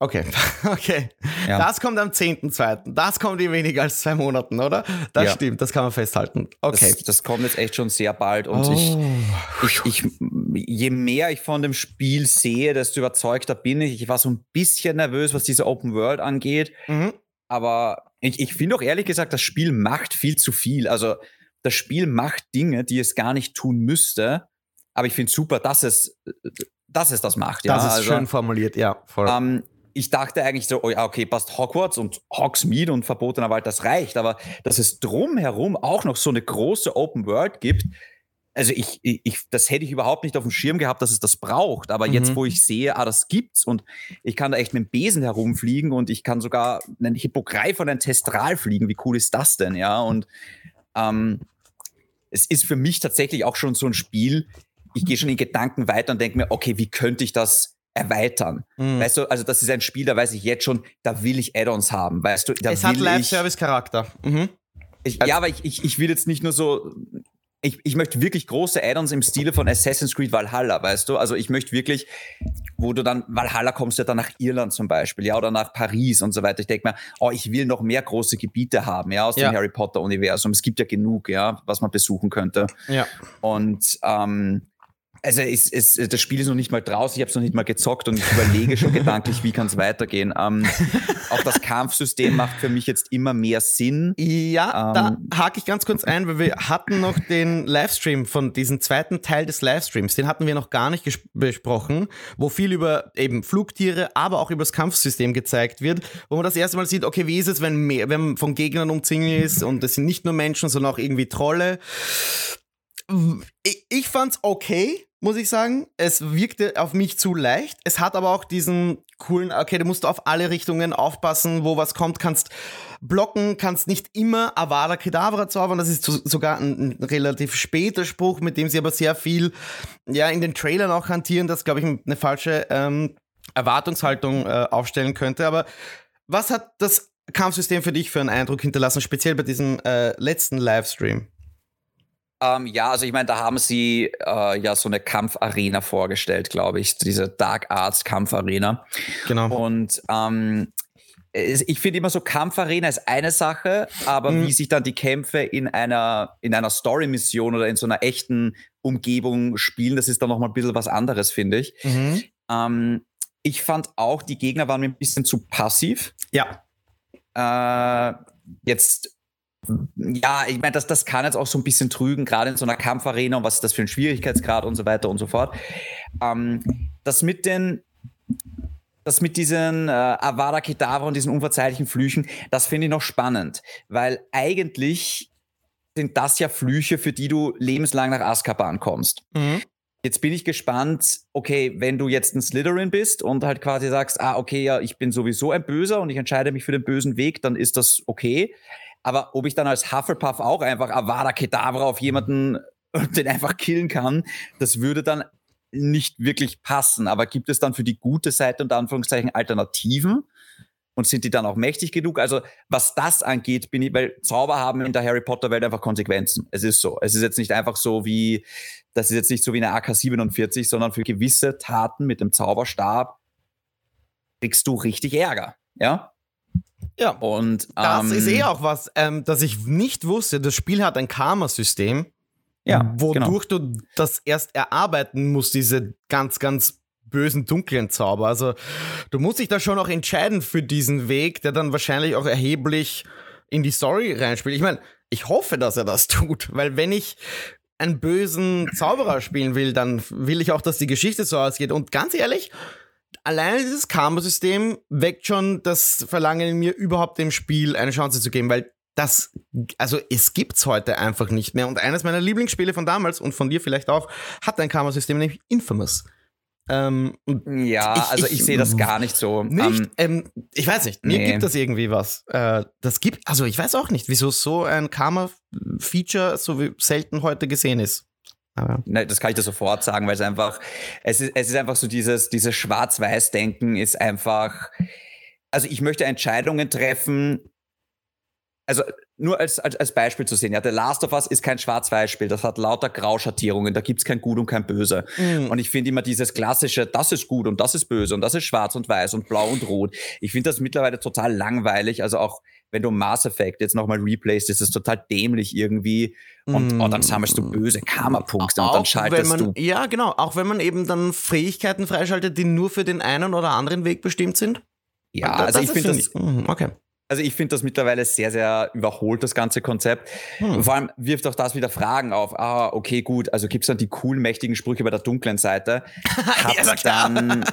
Okay, okay. Ja. Das kommt am 10.2. Das kommt in weniger als zwei Monaten, oder? Das ja. stimmt, das kann man festhalten. Okay. Das, das, kommt jetzt echt schon sehr bald und oh. ich, ich, ich, je mehr ich von dem Spiel sehe, desto überzeugter bin ich. Ich war so ein bisschen nervös, was diese Open World angeht, mhm. aber ich, ich finde auch ehrlich gesagt, das Spiel macht viel zu viel. Also das Spiel macht Dinge, die es gar nicht tun müsste, aber ich finde super, dass es, dass es das macht. Ja? Das ist also, schön formuliert, ja. Voll. Ähm, ich dachte eigentlich so, oh ja, okay, passt Hogwarts und Hogsmeade und Verbotener Wald, das reicht. Aber dass es drumherum auch noch so eine große Open World gibt, also ich, ich, das hätte ich überhaupt nicht auf dem Schirm gehabt, dass es das braucht. Aber mhm. jetzt, wo ich sehe, ah, das gibt's und ich kann da echt mit dem Besen herumfliegen und ich kann sogar einen Hippogreif und ein Testral fliegen, wie cool ist das denn, ja? Und ähm, es ist für mich tatsächlich auch schon so ein Spiel. Ich gehe schon in Gedanken weiter und denke mir, okay, wie könnte ich das erweitern. Mhm. Weißt du, also das ist ein Spiel, da weiß ich jetzt schon, da will ich Add-ons haben. Weißt du, es hat Live-Service-Charakter. Mhm. Ich, ja, aber ich, ich, ich will jetzt nicht nur so. Ich, ich möchte wirklich große Add-ons im Stile von Assassin's Creed Valhalla, weißt du? Also ich möchte wirklich, wo du dann, Valhalla kommst ja dann nach Irland zum Beispiel, ja, oder nach Paris und so weiter. Ich denke mir, oh, ich will noch mehr große Gebiete haben, ja, aus ja. dem Harry Potter-Universum. Es gibt ja genug, ja, was man besuchen könnte. Ja. Und ähm, also es, es, das Spiel ist noch nicht mal draußen, ich habe es noch nicht mal gezockt und ich überlege schon gedanklich, wie kann es weitergehen. Ähm, auch das Kampfsystem macht für mich jetzt immer mehr Sinn. Ja, ähm, da hake ich ganz kurz ein, weil wir hatten noch den Livestream von diesem zweiten Teil des Livestreams, den hatten wir noch gar nicht besprochen, wo viel über eben Flugtiere, aber auch über das Kampfsystem gezeigt wird, wo man das erste Mal sieht, okay, wie ist es, wenn, mehr, wenn man von Gegnern umzingelt ist und es sind nicht nur Menschen, sondern auch irgendwie Trolle. Ich, ich fand's okay muss ich sagen. Es wirkte auf mich zu leicht. Es hat aber auch diesen coolen, okay, du musst auf alle Richtungen aufpassen, wo was kommt, kannst blocken, kannst nicht immer Avada Kedavra zaubern. Das ist sogar ein, ein, relativ später Spruch, mit dem sie aber sehr viel ja, in den Trailern auch hantieren, das, glaube ich, eine falsche ähm, Erwartungshaltung äh, aufstellen könnte. Aber was hat das Kampfsystem für dich für einen Eindruck hinterlassen, speziell bei diesem äh, letzten Livestream? Ähm, ja, also ich meine, da haben sie äh, ja so eine Kampfarena vorgestellt, glaube ich, diese Dark Arts Kampfarena. Genau. Und ähm, ich finde immer so Kampfarena ist eine Sache, aber mhm. wie sich dann die Kämpfe in einer in einer Story-Mission oder in so einer echten Umgebung spielen, das ist dann noch mal ein bisschen was anderes, finde ich. Mhm. Ähm, ich fand auch, die Gegner waren mir ein bisschen zu passiv. Ja. Äh, jetzt ja, ich meine, das, das kann jetzt auch so ein bisschen trügen, gerade in so einer Kampfarena und was ist das für ein Schwierigkeitsgrad und so weiter und so fort. Ähm, das mit den das mit diesen äh, Avada Kedavra und diesen unverzeihlichen Flüchen, das finde ich noch spannend, weil eigentlich sind das ja Flüche, für die du lebenslang nach Azkaban kommst. Mhm. Jetzt bin ich gespannt, okay, wenn du jetzt ein Slytherin bist und halt quasi sagst, ah, okay, ja, ich bin sowieso ein Böser und ich entscheide mich für den bösen Weg, dann ist das okay. Aber ob ich dann als Hufflepuff auch einfach Avada Kedavra auf jemanden den einfach killen kann, das würde dann nicht wirklich passen. Aber gibt es dann für die gute Seite unter Anführungszeichen Alternativen? Und sind die dann auch mächtig genug? Also, was das angeht, bin ich, weil Zauber haben in der Harry Potter Welt einfach Konsequenzen. Es ist so. Es ist jetzt nicht einfach so wie, das ist jetzt nicht so wie eine AK-47, sondern für gewisse Taten mit dem Zauberstab kriegst du richtig Ärger. Ja? Ja. Und das ähm, ist eh auch was, ähm, das ich nicht wusste. Das Spiel hat ein Karma-System, ja, wodurch genau. du das erst erarbeiten musst, diese ganz, ganz bösen, dunklen Zauber. Also du musst dich da schon auch entscheiden für diesen Weg, der dann wahrscheinlich auch erheblich in die Story reinspielt. Ich meine, ich hoffe, dass er das tut, weil wenn ich einen bösen Zauberer spielen will, dann will ich auch, dass die Geschichte so ausgeht. Und ganz ehrlich, alleine dieses Karma-System weckt schon das Verlangen in mir, überhaupt dem Spiel eine Chance zu geben, weil das, also es gibt's heute einfach nicht mehr. Und eines meiner Lieblingsspiele von damals und von dir vielleicht auch, hat ein Karma-System, nämlich Infamous. Ähm, ja, ich, also ich, ich sehe das gar nicht so. Nicht? Um, ähm, ähm, ich weiß nicht, mir nee. gibt das irgendwie was. Äh, das gibt, also ich weiß auch nicht, wieso so ein Karma-Feature so selten heute gesehen ist. Aber Nein, das kann ich dir sofort sagen, weil es einfach, es ist, es ist einfach so dieses, dieses Schwarz-Weiß-Denken ist einfach, also ich möchte Entscheidungen treffen, also nur als, als, als Beispiel zu sehen, ja, The Last of Us ist kein Schwarz-Weiß-Spiel, das hat lauter Grauschattierungen, da gibt's kein Gut und kein Böse. Mhm. Und ich finde immer dieses klassische, das ist gut und das ist böse und das ist schwarz und weiß und blau und rot. Ich finde das mittlerweile total langweilig, also auch wenn du Mass Effect jetzt nochmal replayst, ist es total dämlich irgendwie und mm. oh, dann sammelst du böse Karma-Punkte und dann schaltest man, du. Ja, genau, auch wenn man eben dann Fähigkeiten freischaltet, die nur für den einen oder anderen Weg bestimmt sind. Ja, also ich finde das. Mhm, okay. Also ich finde das mittlerweile sehr, sehr überholt, das ganze Konzept. Hm. Vor allem wirft auch das wieder Fragen auf. Ah, okay, gut, also gibt es dann die coolen, mächtigen Sprüche bei der dunklen Seite? Hat ja, dann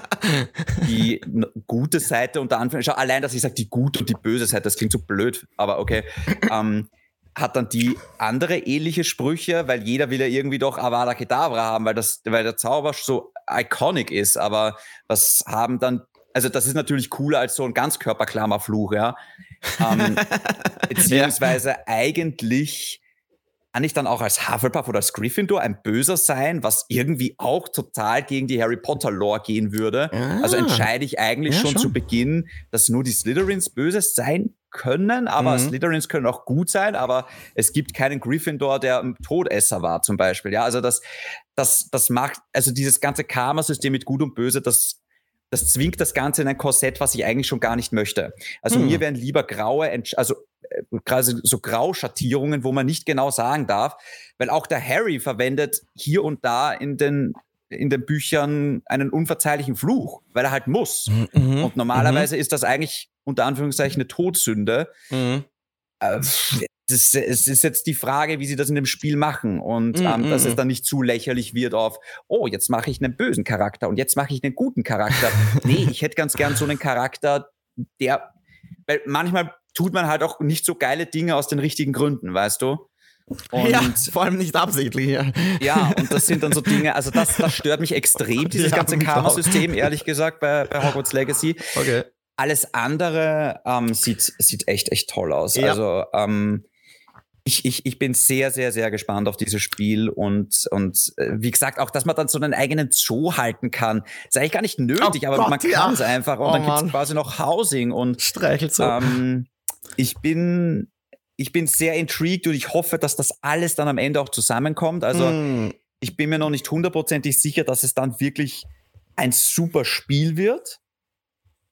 die gute Seite unter Anführungszeichen, allein, dass ich sage, die gute und die böse Seite, das klingt so blöd, aber okay. ähm, hat dann die andere ähnliche Sprüche, weil jeder will ja irgendwie doch Avada Kedavra haben, weil, das, weil der Zauber so iconic ist, aber was haben dann also das ist natürlich cooler als so ein Ganzkörperklammerfluch, ja. Ähm, beziehungsweise ja. eigentlich kann ich dann auch als Hufflepuff oder als Gryffindor ein Böser sein, was irgendwie auch total gegen die Harry Potter Lore gehen würde. Ah. Also entscheide ich eigentlich ja, schon, schon, zu Beginn, dass nur die Slytherins Böses sein können, aber mhm. Slytherins können auch gut sein, aber es gibt keinen Gryffindor, der ein Todesser war zum Beispiel. Ja, also das, das, das macht, also dieses ganze Karma-System mit Gut und Böse, das das zwingt das Ganze in ein Korsett, was ich eigentlich schon gar nicht möchte. Also hm. mir wären lieber graue, also äh, quasi so Grauschattierungen, wo man nicht genau sagen darf, weil auch der Harry verwendet hier und da in den in den Büchern einen unverzeihlichen Fluch, weil er halt muss. Mhm. Und normalerweise mhm. ist das eigentlich unter Anführungszeichen eine Todsünde. Mhm. Äh, das, es ist jetzt die Frage, wie sie das in dem Spiel machen und mm, ähm, dass mm. es dann nicht zu lächerlich wird auf, oh, jetzt mache ich einen bösen Charakter und jetzt mache ich einen guten Charakter. nee, ich hätte ganz gern so einen Charakter, der, weil manchmal tut man halt auch nicht so geile Dinge aus den richtigen Gründen, weißt du? Und ja, vor allem nicht absichtlich. Ja. ja, und das sind dann so Dinge, also das, das stört mich extrem, dieses ja, ganze Karma-System, ehrlich gesagt, bei, bei Hogwarts Legacy. Okay. Alles andere ähm, sieht, sieht echt, echt toll aus. Ja. Also ähm, ich, ich, ich bin sehr, sehr, sehr gespannt auf dieses Spiel und, und äh, wie gesagt, auch, dass man dann so einen eigenen Zoo halten kann. Ist eigentlich gar nicht nötig, oh aber Gott, man kann es ja. einfach und oh, dann gibt es quasi noch Housing und Streichelt so. Ähm, ich bin, ich bin sehr intrigued und ich hoffe, dass das alles dann am Ende auch zusammenkommt. Also mm. ich bin mir noch nicht hundertprozentig sicher, dass es dann wirklich ein super Spiel wird.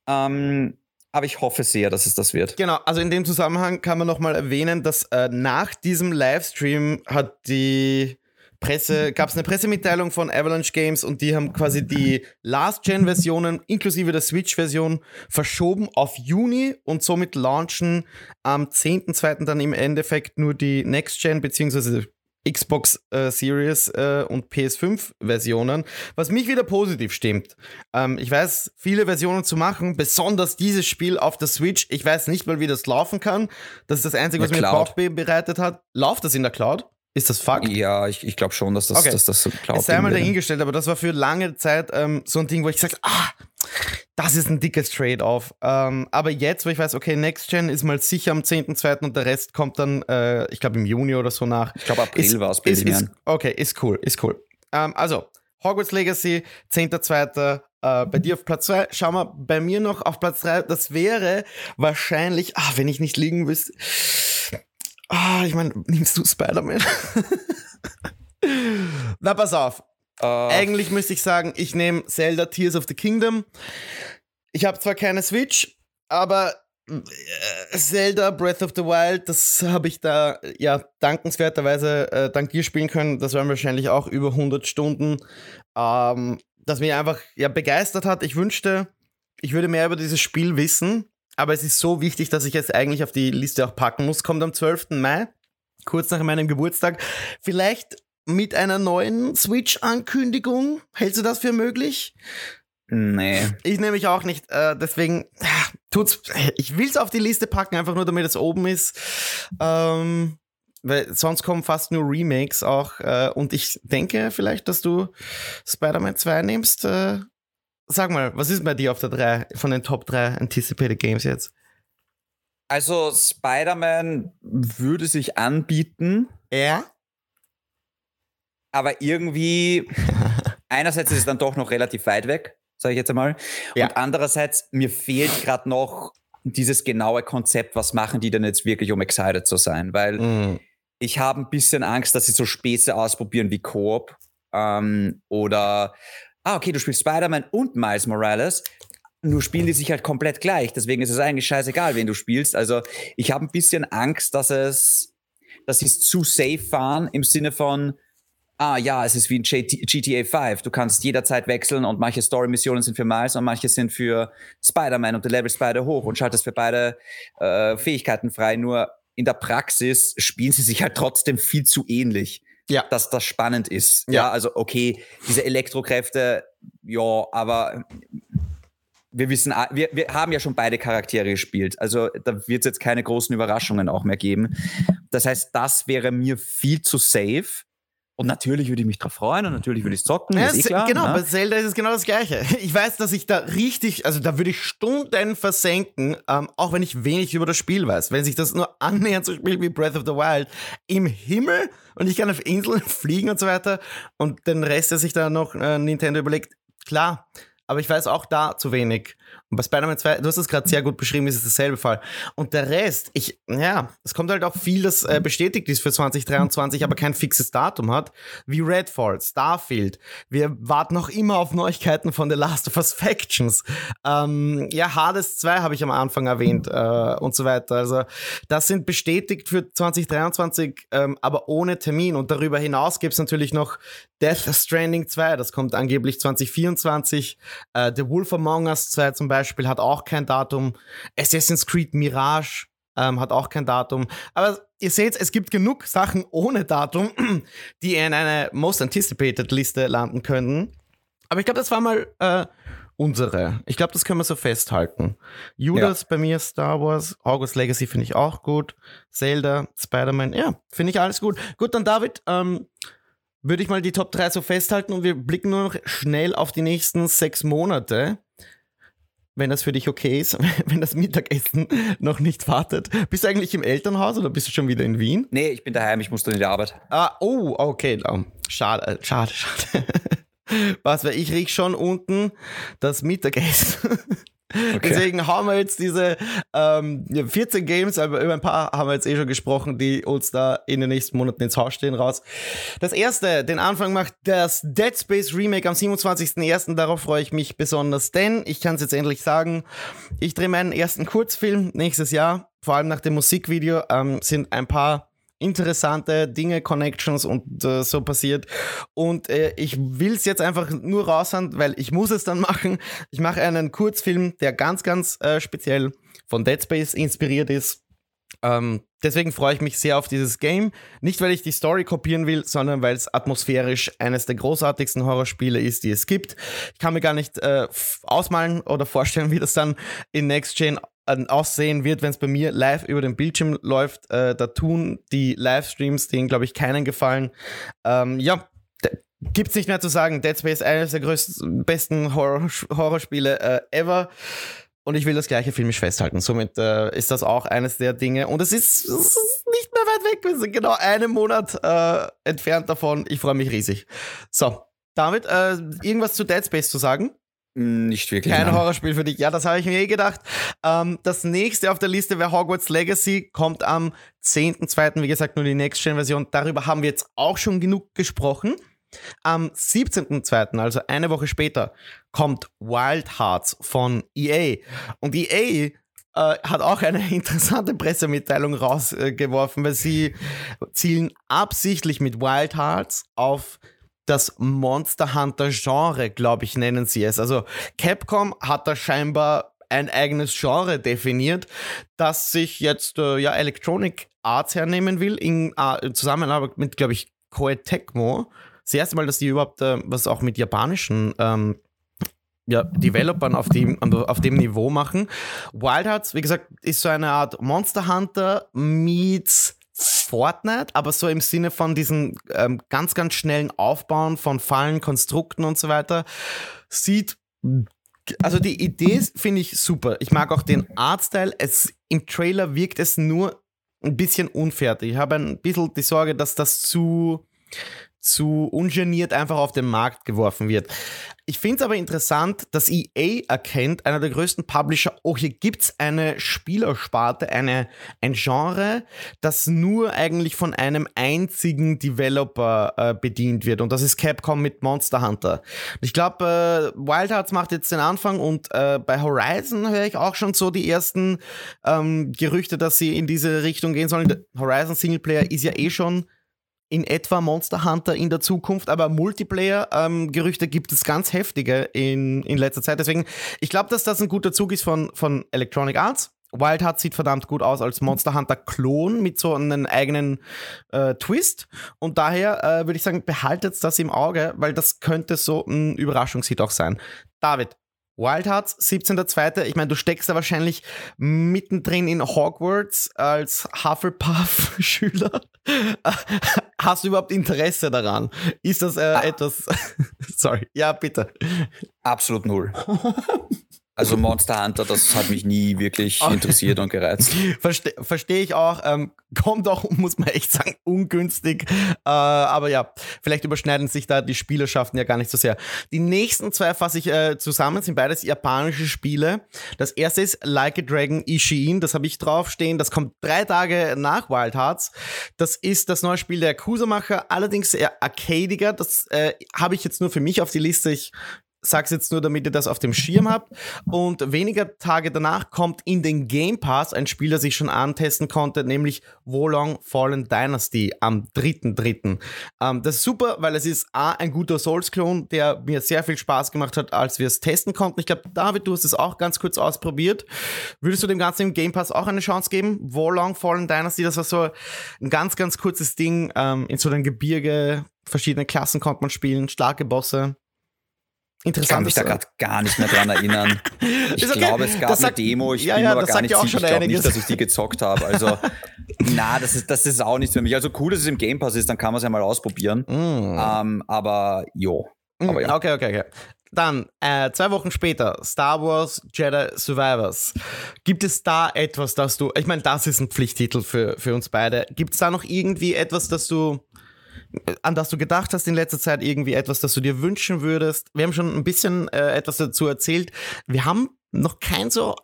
Ähm, aber ich hoffe sehr, dass es das wird. Genau, also in dem Zusammenhang kann man nochmal erwähnen, dass äh, nach diesem Livestream hat die Presse, gab es eine Pressemitteilung von Avalanche Games und die haben quasi die Last-Gen-Versionen inklusive der Switch-Version verschoben auf Juni und somit launchen am 10.2. dann im Endeffekt nur die Next-Gen bzw. Xbox äh, Series äh, und PS5-Versionen, was mich wieder positiv stimmt. Ähm, ich weiß, viele Versionen zu machen, besonders dieses Spiel auf der Switch. Ich weiß nicht mal, wie das laufen kann. Das ist das Einzige, was mir Bauchbeben bereitet hat. Läuft das in der Cloud? Ist das Fakt? Ja, ich, ich glaube schon, dass das, okay. dass das so Cloud ist. sei mal dahingestellt, aber das war für lange Zeit ähm, so ein Ding, wo ich gesagt ah, das ist ein dickes Trade-off. Ähm, aber jetzt, wo ich weiß, okay, Next Gen ist mal sicher am 10.2. und der Rest kommt dann, äh, ich glaube, im Juni oder so nach. Ich glaube, April war es bei ist, Okay, ist cool, ist cool. Ähm, also, Hogwarts Legacy, 10.2. Äh, bei dir auf Platz 2. Schau mal, bei mir noch auf Platz 3. Das wäre wahrscheinlich, ah, wenn ich nicht liegen wüsste. Ah, ich meine, nimmst du Spider-Man? Na, pass auf. Uh. Eigentlich müsste ich sagen, ich nehme Zelda Tears of the Kingdom. Ich habe zwar keine Switch, aber äh, Zelda Breath of the Wild, das habe ich da ja dankenswerterweise äh, dank dir spielen können. Das waren wahrscheinlich auch über 100 Stunden, ähm, das mich einfach ja begeistert hat. Ich wünschte, ich würde mehr über dieses Spiel wissen. Aber es ist so wichtig, dass ich es eigentlich auf die Liste auch packen muss. Kommt am 12. Mai, kurz nach meinem Geburtstag. Vielleicht mit einer neuen Switch-Ankündigung. Hältst du das für möglich? Nee. Ich nehme mich auch nicht. Äh, deswegen tut's. Ich will es auf die Liste packen, einfach nur damit es oben ist. Ähm, weil sonst kommen fast nur Remakes auch. Äh, und ich denke vielleicht, dass du Spider-Man 2 nimmst. Äh, sag mal, was ist bei dir auf der 3 von den Top 3 Anticipated Games jetzt? Also Spider-Man würde sich anbieten. Ja. Aber irgendwie, einerseits ist es dann doch noch relativ weit weg, sage ich jetzt einmal. Ja. Und andererseits, mir fehlt gerade noch dieses genaue Konzept, was machen die denn jetzt wirklich, um excited zu sein? Weil mm. ich habe ein bisschen Angst, dass sie so Späße ausprobieren wie Coop ähm, oder ah, okay, du spielst Spider-Man und Miles Morales. Nur spielen die sich halt komplett gleich. Deswegen ist es eigentlich scheißegal, wen du spielst. Also ich habe ein bisschen Angst, dass es, dass sie es zu safe fahren im Sinne von, ah ja, es ist wie ein GTA 5. Du kannst jederzeit wechseln und manche Story-Missionen sind für Miles und manche sind für Spider-Man und der Level Spider hoch und schaltest für beide äh, Fähigkeiten frei. Nur in der Praxis spielen sie sich halt trotzdem viel zu ähnlich. Ja. Dass das spannend ist. Ja. ja, also okay, diese Elektrokräfte, ja, aber wir wissen, wir, wir haben ja schon beide Charaktere gespielt. Also da wird es jetzt keine großen Überraschungen auch mehr geben. Das heißt, das wäre mir viel zu safe. Und natürlich würde ich mich drauf freuen und natürlich würde ich zocken. Ja, ist eh klar, genau, ne? bei Zelda ist es genau das Gleiche. Ich weiß, dass ich da richtig, also da würde ich Stunden versenken, ähm, auch wenn ich wenig über das Spiel weiß. Wenn sich das nur annähernd so spielt wie Breath of the Wild im Himmel und ich kann auf Inseln fliegen und so weiter und den Rest, der sich da noch äh, Nintendo überlegt, klar. Aber ich weiß auch da zu wenig. Und bei Spider-Man 2, du hast es gerade sehr gut beschrieben, ist es dasselbe Fall. Und der Rest, ich, ja, es kommt halt auch viel, das äh, bestätigt ist für 2023, aber kein fixes Datum hat, wie Redfall, Starfield. Wir warten noch immer auf Neuigkeiten von The Last of Us Factions. Ähm, ja, Hades 2 habe ich am Anfang erwähnt äh, und so weiter. Also, das sind bestätigt für 2023, ähm, aber ohne Termin. Und darüber hinaus gibt es natürlich noch Death Stranding 2, das kommt angeblich 2024. Äh, The Wolf Among Us 2 zum Beispiel hat auch kein Datum. Assassin's Creed Mirage ähm, hat auch kein Datum. Aber ihr seht, es gibt genug Sachen ohne Datum, die in eine Most Anticipated Liste landen könnten. Aber ich glaube, das war mal äh, unsere. Ich glaube, das können wir so festhalten. Judas ja. bei mir, Star Wars, August Legacy finde ich auch gut. Zelda, Spider-Man, ja, finde ich alles gut. Gut, dann David, ähm, würde ich mal die Top 3 so festhalten und wir blicken nur noch schnell auf die nächsten sechs Monate. Wenn das für dich okay ist, wenn das Mittagessen noch nicht wartet. Bist du eigentlich im Elternhaus oder bist du schon wieder in Wien? Nee, ich bin daheim, ich muss dann in die Arbeit. Ah, oh, okay. Schade, äh, schade, schade. Was, weil ich riech schon unten das Mittagessen. Okay. Deswegen haben wir jetzt diese ähm, 14 Games, aber über ein paar haben wir jetzt eh schon gesprochen, die uns da in den nächsten Monaten ins Haus stehen raus. Das erste, den Anfang macht das Dead Space Remake am 27.01. Darauf freue ich mich besonders, denn ich kann es jetzt endlich sagen, ich drehe meinen ersten Kurzfilm nächstes Jahr. Vor allem nach dem Musikvideo ähm, sind ein paar interessante Dinge, Connections und äh, so passiert. Und äh, ich will es jetzt einfach nur raushauen, weil ich muss es dann machen. Ich mache einen Kurzfilm, der ganz, ganz äh, speziell von Dead Space inspiriert ist. Ähm, deswegen freue ich mich sehr auf dieses Game. Nicht, weil ich die Story kopieren will, sondern weil es atmosphärisch eines der großartigsten Horrorspiele ist, die es gibt. Ich kann mir gar nicht äh, ausmalen oder vorstellen, wie das dann in Next Gen aussehen wird, wenn es bei mir live über den Bildschirm läuft. Äh, da tun die Livestreams denen, glaube ich, keinen Gefallen. Ähm, ja, gibt's nicht mehr zu sagen. Dead Space eines der größten, besten Horror Horrorspiele äh, ever. Und ich will das gleiche filmisch festhalten. Somit äh, ist das auch eines der Dinge. Und es ist, es ist nicht mehr weit weg. Wir sind genau einen Monat äh, entfernt davon. Ich freue mich riesig. So, damit äh, irgendwas zu Dead Space zu sagen? Nicht wirklich. Kein nein. Horrorspiel für dich. Ja, das habe ich mir eh gedacht. Ähm, das nächste auf der Liste wäre Hogwarts Legacy. Kommt am 10.2. Wie gesagt, nur die Next-Gen-Version. Darüber haben wir jetzt auch schon genug gesprochen. Am 17.2., also eine Woche später, kommt Wild Hearts von EA. Und EA äh, hat auch eine interessante Pressemitteilung rausgeworfen, weil sie zielen absichtlich mit Wild Hearts auf das Monster Hunter Genre, glaube ich, nennen sie es. Also Capcom hat da scheinbar ein eigenes Genre definiert, das sich jetzt äh, ja Electronic Arts hernehmen will, in, äh, Zusammenarbeit mit, glaube ich, Koei Tecmo. Das erste Mal, dass die überhaupt äh, was auch mit japanischen ähm, ja, Developern auf dem, auf dem Niveau machen. Wild Hearts, wie gesagt, ist so eine Art Monster Hunter meets Fortnite, aber so im Sinne von diesen ähm, ganz, ganz schnellen Aufbauen von Fallen, Konstrukten und so weiter, sieht also die Idee finde ich super. Ich mag auch den Artstyle. Es, Im Trailer wirkt es nur ein bisschen unfertig. Ich habe ein bisschen die Sorge, dass das zu zu ungeniert einfach auf den Markt geworfen wird. Ich finde es aber interessant, dass EA erkennt, einer der größten Publisher, oh, hier gibt es eine Spielersparte, eine, ein Genre, das nur eigentlich von einem einzigen Developer äh, bedient wird. Und das ist Capcom mit Monster Hunter. Ich glaube, äh, Wild Hearts macht jetzt den Anfang und äh, bei Horizon höre ich auch schon so die ersten ähm, Gerüchte, dass sie in diese Richtung gehen sollen. Horizon Singleplayer ist ja eh schon in etwa Monster Hunter in der Zukunft, aber Multiplayer-Gerüchte ähm, gibt es ganz heftige in, in letzter Zeit. Deswegen, ich glaube, dass das ein guter Zug ist von, von Electronic Arts. Wild Heart sieht verdammt gut aus als Monster Hunter-Klon mit so einem eigenen äh, Twist. Und daher äh, würde ich sagen, behaltet das im Auge, weil das könnte so ein Überraschungshit auch sein. David, Wild Hearts, 17.02. Ich meine, du steckst da wahrscheinlich mittendrin in Hogwarts als Hufflepuff-Schüler. Hast du überhaupt Interesse daran? Ist das äh, ah. etwas. Sorry, ja, bitte. Absolut null. Also Monster Hunter, das hat mich nie wirklich interessiert und gereizt. Verstehe versteh ich auch. Ähm, kommt auch, muss man echt sagen, ungünstig. Äh, aber ja, vielleicht überschneiden sich da die Spielerschaften ja gar nicht so sehr. Die nächsten zwei fasse ich äh, zusammen, sind beides japanische Spiele. Das erste ist Like a Dragon Ishin, das habe ich draufstehen. Das kommt drei Tage nach Wild Hearts. Das ist das neue Spiel der Yakuza-Macher, allerdings eher arcadiger. Das äh, habe ich jetzt nur für mich auf die Liste. Ich sag's jetzt nur, damit ihr das auf dem Schirm habt. Und weniger Tage danach kommt in den Game Pass ein Spiel, das ich schon antesten konnte, nämlich Wolong Fallen Dynasty am 3.3. Ähm, das ist super, weil es ist A, ein guter Souls-Klon, der mir sehr viel Spaß gemacht hat, als wir es testen konnten. Ich glaube, David, du hast es auch ganz kurz ausprobiert. Würdest du dem Ganzen im Game Pass auch eine Chance geben? Wolong Fallen Dynasty, das war so ein ganz, ganz kurzes Ding ähm, in so einem Gebirge. Verschiedene Klassen konnte man spielen, starke Bosse. Interessant. Ich kann mich da gerade gar nicht mehr dran erinnern. Ich okay. glaube, es gab sagt, eine Demo, ich ja, bin ja, aber gar nicht sicher. Ich glaube nicht, dass ich die gezockt habe. Also, na, das ist, das ist auch nichts für mich. Also cool, dass es im Game Pass ist, dann kann man es ja mal ausprobieren. Mm. Ähm, aber jo. Mm, aber ja. Okay, okay, okay. Dann, äh, zwei Wochen später, Star Wars Jedi Survivors. Gibt es da etwas, das du, ich meine, das ist ein Pflichttitel für, für uns beide. Gibt es da noch irgendwie etwas, das du an das du gedacht hast in letzter Zeit, irgendwie etwas, das du dir wünschen würdest. Wir haben schon ein bisschen äh, etwas dazu erzählt. Wir haben noch kein so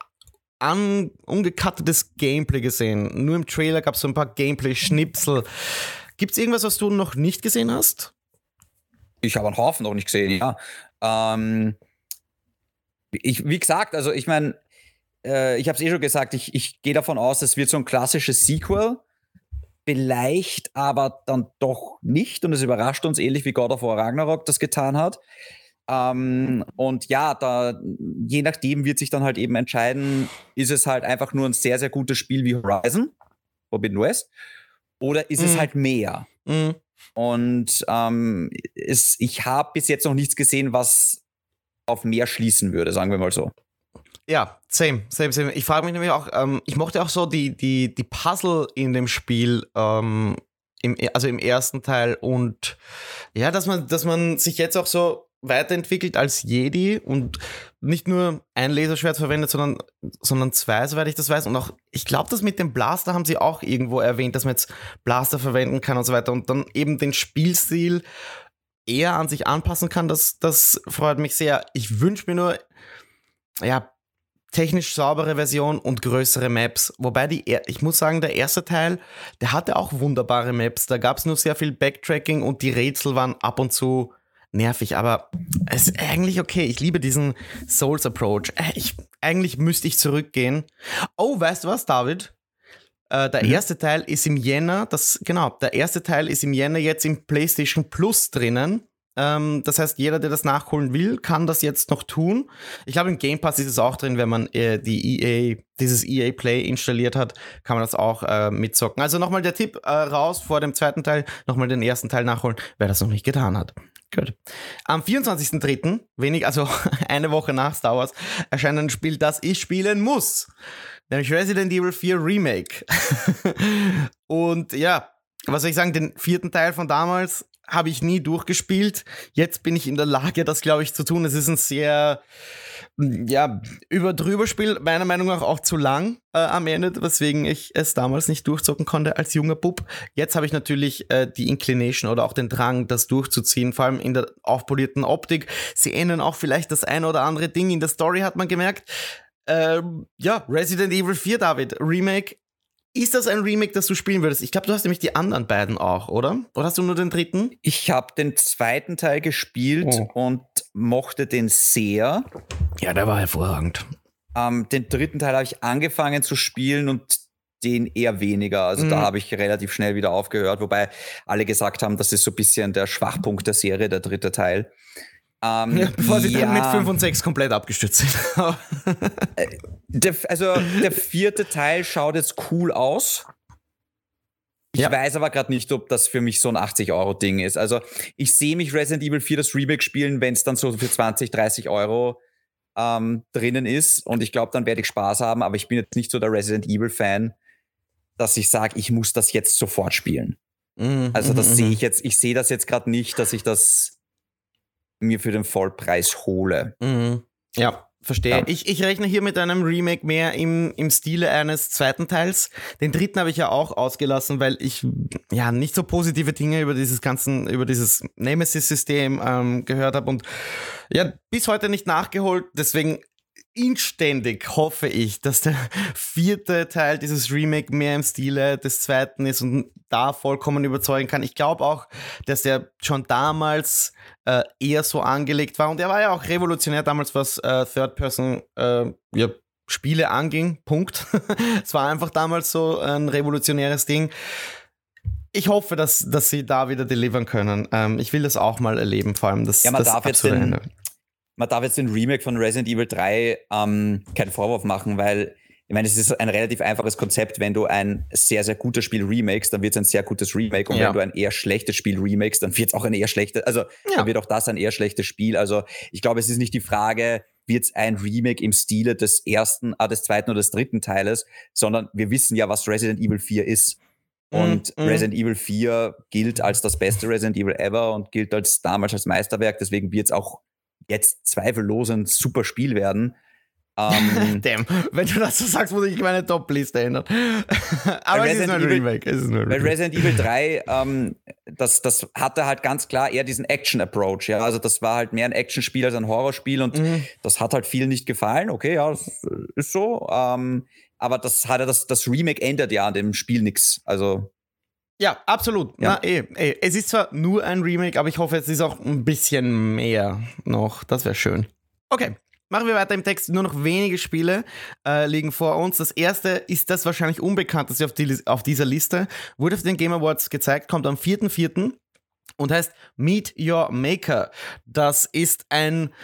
un ungekattetes Gameplay gesehen. Nur im Trailer gab es so ein paar Gameplay-Schnipsel. Gibt es irgendwas, was du noch nicht gesehen hast? Ich habe einen Haufen noch nicht gesehen, ja. Ähm, ich, wie gesagt, also ich meine, äh, ich habe es eh schon gesagt, ich, ich gehe davon aus, es wird so ein klassisches Sequel vielleicht aber dann doch nicht und es überrascht uns, ähnlich wie God of War Ragnarok das getan hat. Ähm, und ja, da, je nachdem wird sich dann halt eben entscheiden, ist es halt einfach nur ein sehr, sehr gutes Spiel wie Horizon, Forbidden West, oder ist mm. es mhm. halt mehr? Mm. Und ähm, es, ich habe bis jetzt noch nichts gesehen, was auf mehr schließen würde, sagen wir mal so. Ja, same, same, same. Ich frage mich nämlich auch, ähm, ich mochte auch so die, die, die Puzzle in dem Spiel, ähm, im, also im ersten Teil und ja, dass man, dass man sich jetzt auch so weiterentwickelt als Jedi und nicht nur ein Laserschwert verwendet, sondern, sondern zwei, soweit ich das weiß. Und auch, ich glaube, das mit dem Blaster haben sie auch irgendwo erwähnt, dass man jetzt Blaster verwenden kann und so weiter. Und dann eben den Spielstil eher an sich anpassen kann, das, das freut mich sehr. Ich wünsche mir nur, ja, technisch saubere Version und größere Maps. Wobei die, ich muss sagen, der erste Teil, der hatte auch wunderbare Maps. Da gab es nur sehr viel Backtracking und die Rätsel waren ab und zu nervig, aber es ist eigentlich okay. Ich liebe diesen Souls Approach. Äh, ich, eigentlich müsste ich zurückgehen. Oh, weißt du was, David? Äh, der mhm. erste Teil ist im Jänner, das, genau, der erste Teil ist im Jänner jetzt im PlayStation Plus drinnen. Ähm, das heißt, jeder, der das nachholen will, kann das jetzt noch tun. Ich glaube, im Game Pass ist es auch drin, wenn man äh, die EA, dieses EA Play installiert hat, kann man das auch äh, mitzocken. Also nochmal der Tipp äh, raus vor dem zweiten Teil, nochmal den ersten Teil nachholen, wer das noch nicht getan hat. Gut. Am 24.03., wenig, also eine Woche nach Star Wars, erscheint ein Spiel, das ich spielen muss. Nämlich Resident Evil 4 Remake. Und ja, was soll ich sagen, den vierten Teil von damals habe ich nie durchgespielt. Jetzt bin ich in der Lage, das, glaube ich, zu tun. Es ist ein sehr, ja, über drüber Spiel, meiner Meinung nach auch zu lang äh, am Ende, weswegen ich es damals nicht durchzocken konnte als junger Bub. Jetzt habe ich natürlich äh, die Inclination oder auch den Drang, das durchzuziehen, vor allem in der aufpolierten Optik. Sie ändern auch vielleicht das ein oder andere Ding in der Story, hat man gemerkt. Ähm, ja, Resident Evil 4, David, Remake ist das ein Remake, das du spielen würdest? Ich glaube, du hast nämlich die anderen beiden auch, oder? Oder hast du nur den dritten? Ich habe den zweiten Teil gespielt oh. und mochte den sehr. Ja, der war hervorragend. Ähm, den dritten Teil habe ich angefangen zu spielen und den eher weniger. Also mhm. da habe ich relativ schnell wieder aufgehört, wobei alle gesagt haben, das ist so ein bisschen der Schwachpunkt der Serie, der dritte Teil. Ähm, ja, bevor sie ja, dann mit 5 und 6 komplett abgestürzt sind. Äh, der, also der vierte Teil schaut jetzt cool aus. Ich ja. weiß aber gerade nicht, ob das für mich so ein 80-Euro-Ding ist. Also ich sehe mich Resident Evil 4 das Remake spielen, wenn es dann so für 20, 30 Euro ähm, drinnen ist. Und ich glaube, dann werde ich Spaß haben. Aber ich bin jetzt nicht so der Resident Evil-Fan, dass ich sage, ich muss das jetzt sofort spielen. Mhm, also das mhm, sehe mhm. ich jetzt, ich sehe das jetzt gerade nicht, dass ich das mir für den Vollpreis hole. Mhm. Ja, verstehe. Ja. Ich, ich rechne hier mit einem Remake mehr im, im Stile eines zweiten Teils. Den dritten habe ich ja auch ausgelassen, weil ich ja nicht so positive Dinge über dieses ganzen, über dieses Nemesis-System ähm, gehört habe und ja, bis heute nicht nachgeholt. Deswegen inständig hoffe ich, dass der vierte Teil dieses Remake mehr im Stile des zweiten ist und da vollkommen überzeugen kann. Ich glaube auch, dass der schon damals äh, eher so angelegt war und er war ja auch revolutionär damals, was äh, Third-Person äh, ja, Spiele anging. Punkt. es war einfach damals so ein revolutionäres Ding. Ich hoffe, dass, dass sie da wieder delivern können. Ähm, ich will das auch mal erleben, vor allem das. Ja, man das darf jetzt den, man darf jetzt den Remake von Resident Evil 3 ähm, keinen Vorwurf machen, weil ich meine, es ist ein relativ einfaches Konzept. Wenn du ein sehr, sehr gutes Spiel remakes, dann wird es ein sehr gutes Remake. Und ja. wenn du ein eher schlechtes Spiel remakes, dann wird es auch ein eher schlechtes, also ja. dann wird auch das ein eher schlechtes Spiel. Also ich glaube, es ist nicht die Frage, wird es ein Remake im Stile des ersten, ah, des zweiten oder des dritten Teiles, sondern wir wissen ja, was Resident Evil 4 ist. Mhm, und mm, Resident Evil 4 gilt als das beste Resident Evil ever und gilt als damals als Meisterwerk. Deswegen wird es auch jetzt zweifellos ein super Spiel werden. Ähm, Damn, wenn du das so sagst, muss ich meine Top-Liste ändern. Aber es ist nur ein Remake. Es ist nur ein Remake. Bei Resident Evil 3, ähm, das, das hatte halt ganz klar eher diesen Action-Approach. Ja? Also das war halt mehr ein Action-Spiel als ein Horrorspiel und mhm. das hat halt vielen nicht gefallen. Okay, ja, das ist so. Ähm, aber das hat ja das, das Remake ändert ja an dem Spiel nichts. Also ja, absolut. Ja. Na, eh, eh. Es ist zwar nur ein Remake, aber ich hoffe, es ist auch ein bisschen mehr noch. Das wäre schön. Okay, Machen wir weiter im Text. Nur noch wenige Spiele äh, liegen vor uns. Das erste ist das wahrscheinlich unbekannteste auf, die, auf dieser Liste. Wurde auf den Game Awards gezeigt, kommt am 4.4. und heißt Meet Your Maker. Das ist ein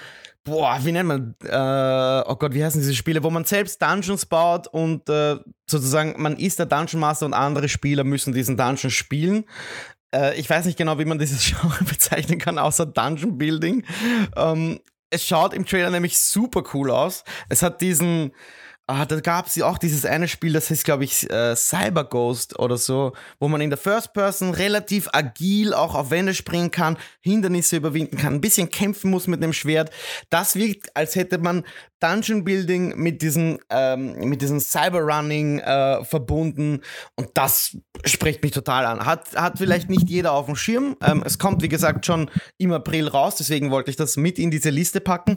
boah, wie nennt man, äh, oh Gott, wie heißen diese Spiele, wo man selbst Dungeons baut und äh, sozusagen man ist der Dungeon Master und andere Spieler müssen diesen Dungeon spielen. Äh, ich weiß nicht genau, wie man dieses Genre bezeichnen kann, außer Dungeon Building. Ähm, es schaut im Trailer nämlich super cool aus. Es hat diesen, Ah, da gab es ja auch dieses eine Spiel, das heißt, glaube ich, äh, Cyber Ghost oder so, wo man in der First Person relativ agil auch auf Wände springen kann, Hindernisse überwinden kann, ein bisschen kämpfen muss mit dem Schwert. Das wirkt, als hätte man Dungeon Building mit diesem, ähm, mit diesem Cyber Running äh, verbunden und das spricht mich total an. Hat, hat vielleicht nicht jeder auf dem Schirm. Ähm, es kommt, wie gesagt, schon im April raus, deswegen wollte ich das mit in diese Liste packen.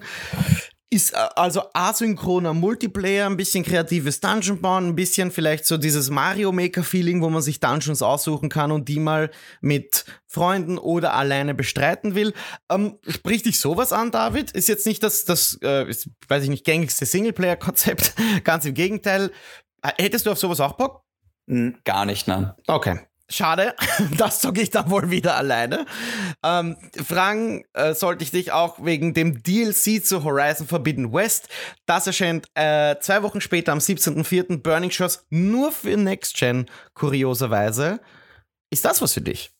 Ist äh, also asynchroner Multiplayer, ein bisschen kreatives Dungeon bauen, ein bisschen vielleicht so dieses Mario Maker Feeling, wo man sich Dungeons aussuchen kann und die mal mit Freunden oder alleine bestreiten will. Ähm, spricht dich sowas an, David? Ist jetzt nicht das, das äh, ist, weiß ich nicht, gängigste Singleplayer-Konzept. Ganz im Gegenteil. Äh, hättest du auf sowas auch Bock? Gar nicht, nein. Okay. Schade, das zog ich dann wohl wieder alleine. Ähm, fragen äh, sollte ich dich auch wegen dem DLC zu Horizon Forbidden West. Das erscheint äh, zwei Wochen später am 17.04. Burning Shores nur für Next Gen, kurioserweise. Ist das was für dich?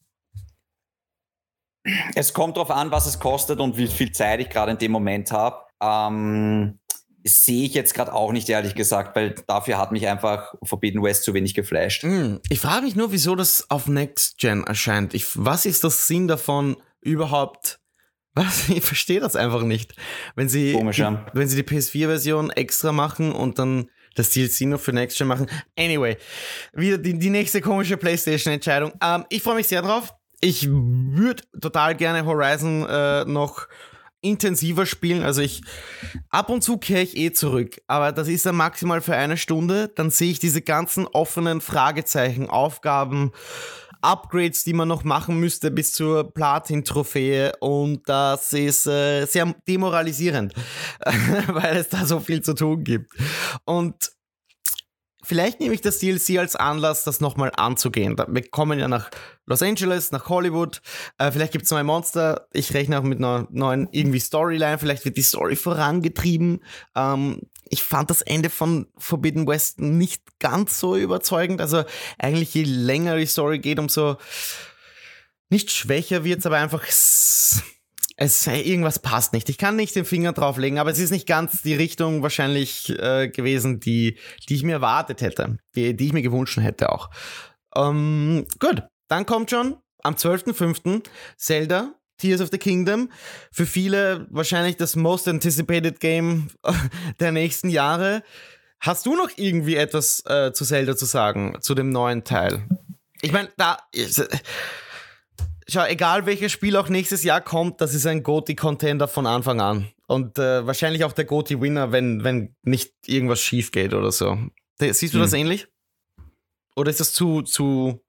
Es kommt darauf an, was es kostet und wie viel Zeit ich gerade in dem Moment habe. Ähm, sehe ich jetzt gerade auch nicht, ehrlich gesagt, weil dafür hat mich einfach Forbidden West zu wenig geflasht. Mm, ich frage mich nur, wieso das auf Next Gen erscheint. Ich, was ist das Sinn davon überhaupt? Was? Ich verstehe das einfach nicht. Wenn sie, Komisch, ja. wenn sie die PS4-Version extra machen und dann das DLC nur für Next Gen machen. Anyway, wieder die, die nächste komische PlayStation-Entscheidung. Ähm, ich freue mich sehr drauf. Ich würde total gerne Horizon äh, noch intensiver spielen. Also ich ab und zu kehre ich eh zurück, aber das ist dann maximal für eine Stunde. Dann sehe ich diese ganzen offenen Fragezeichen, Aufgaben, Upgrades, die man noch machen müsste bis zur Platin-Trophäe und das ist äh, sehr demoralisierend, weil es da so viel zu tun gibt. Und vielleicht nehme ich das DLC als Anlass, das nochmal anzugehen. Wir kommen ja nach Los Angeles, nach Hollywood. Äh, vielleicht gibt es neue Monster. Ich rechne auch mit einer neuen irgendwie Storyline. Vielleicht wird die Story vorangetrieben. Ähm, ich fand das Ende von Forbidden West nicht ganz so überzeugend. Also eigentlich je länger die Story geht, umso nicht schwächer wird es, aber einfach es, irgendwas passt nicht. Ich kann nicht den Finger drauflegen, aber es ist nicht ganz die Richtung wahrscheinlich äh, gewesen, die, die ich mir erwartet hätte, die, die ich mir gewünscht hätte auch. Ähm, gut, dann kommt schon am 12.05. Zelda Tears of the Kingdom. Für viele wahrscheinlich das most anticipated Game der nächsten Jahre. Hast du noch irgendwie etwas äh, zu Zelda zu sagen, zu dem neuen Teil? Ich meine, da. Schau, egal welches Spiel auch nächstes Jahr kommt, das ist ein GOTY-Contender von Anfang an. Und äh, wahrscheinlich auch der GOTY-Winner, wenn, wenn nicht irgendwas schief geht oder so. Siehst du hm. das ähnlich? Oder ist das zu, zu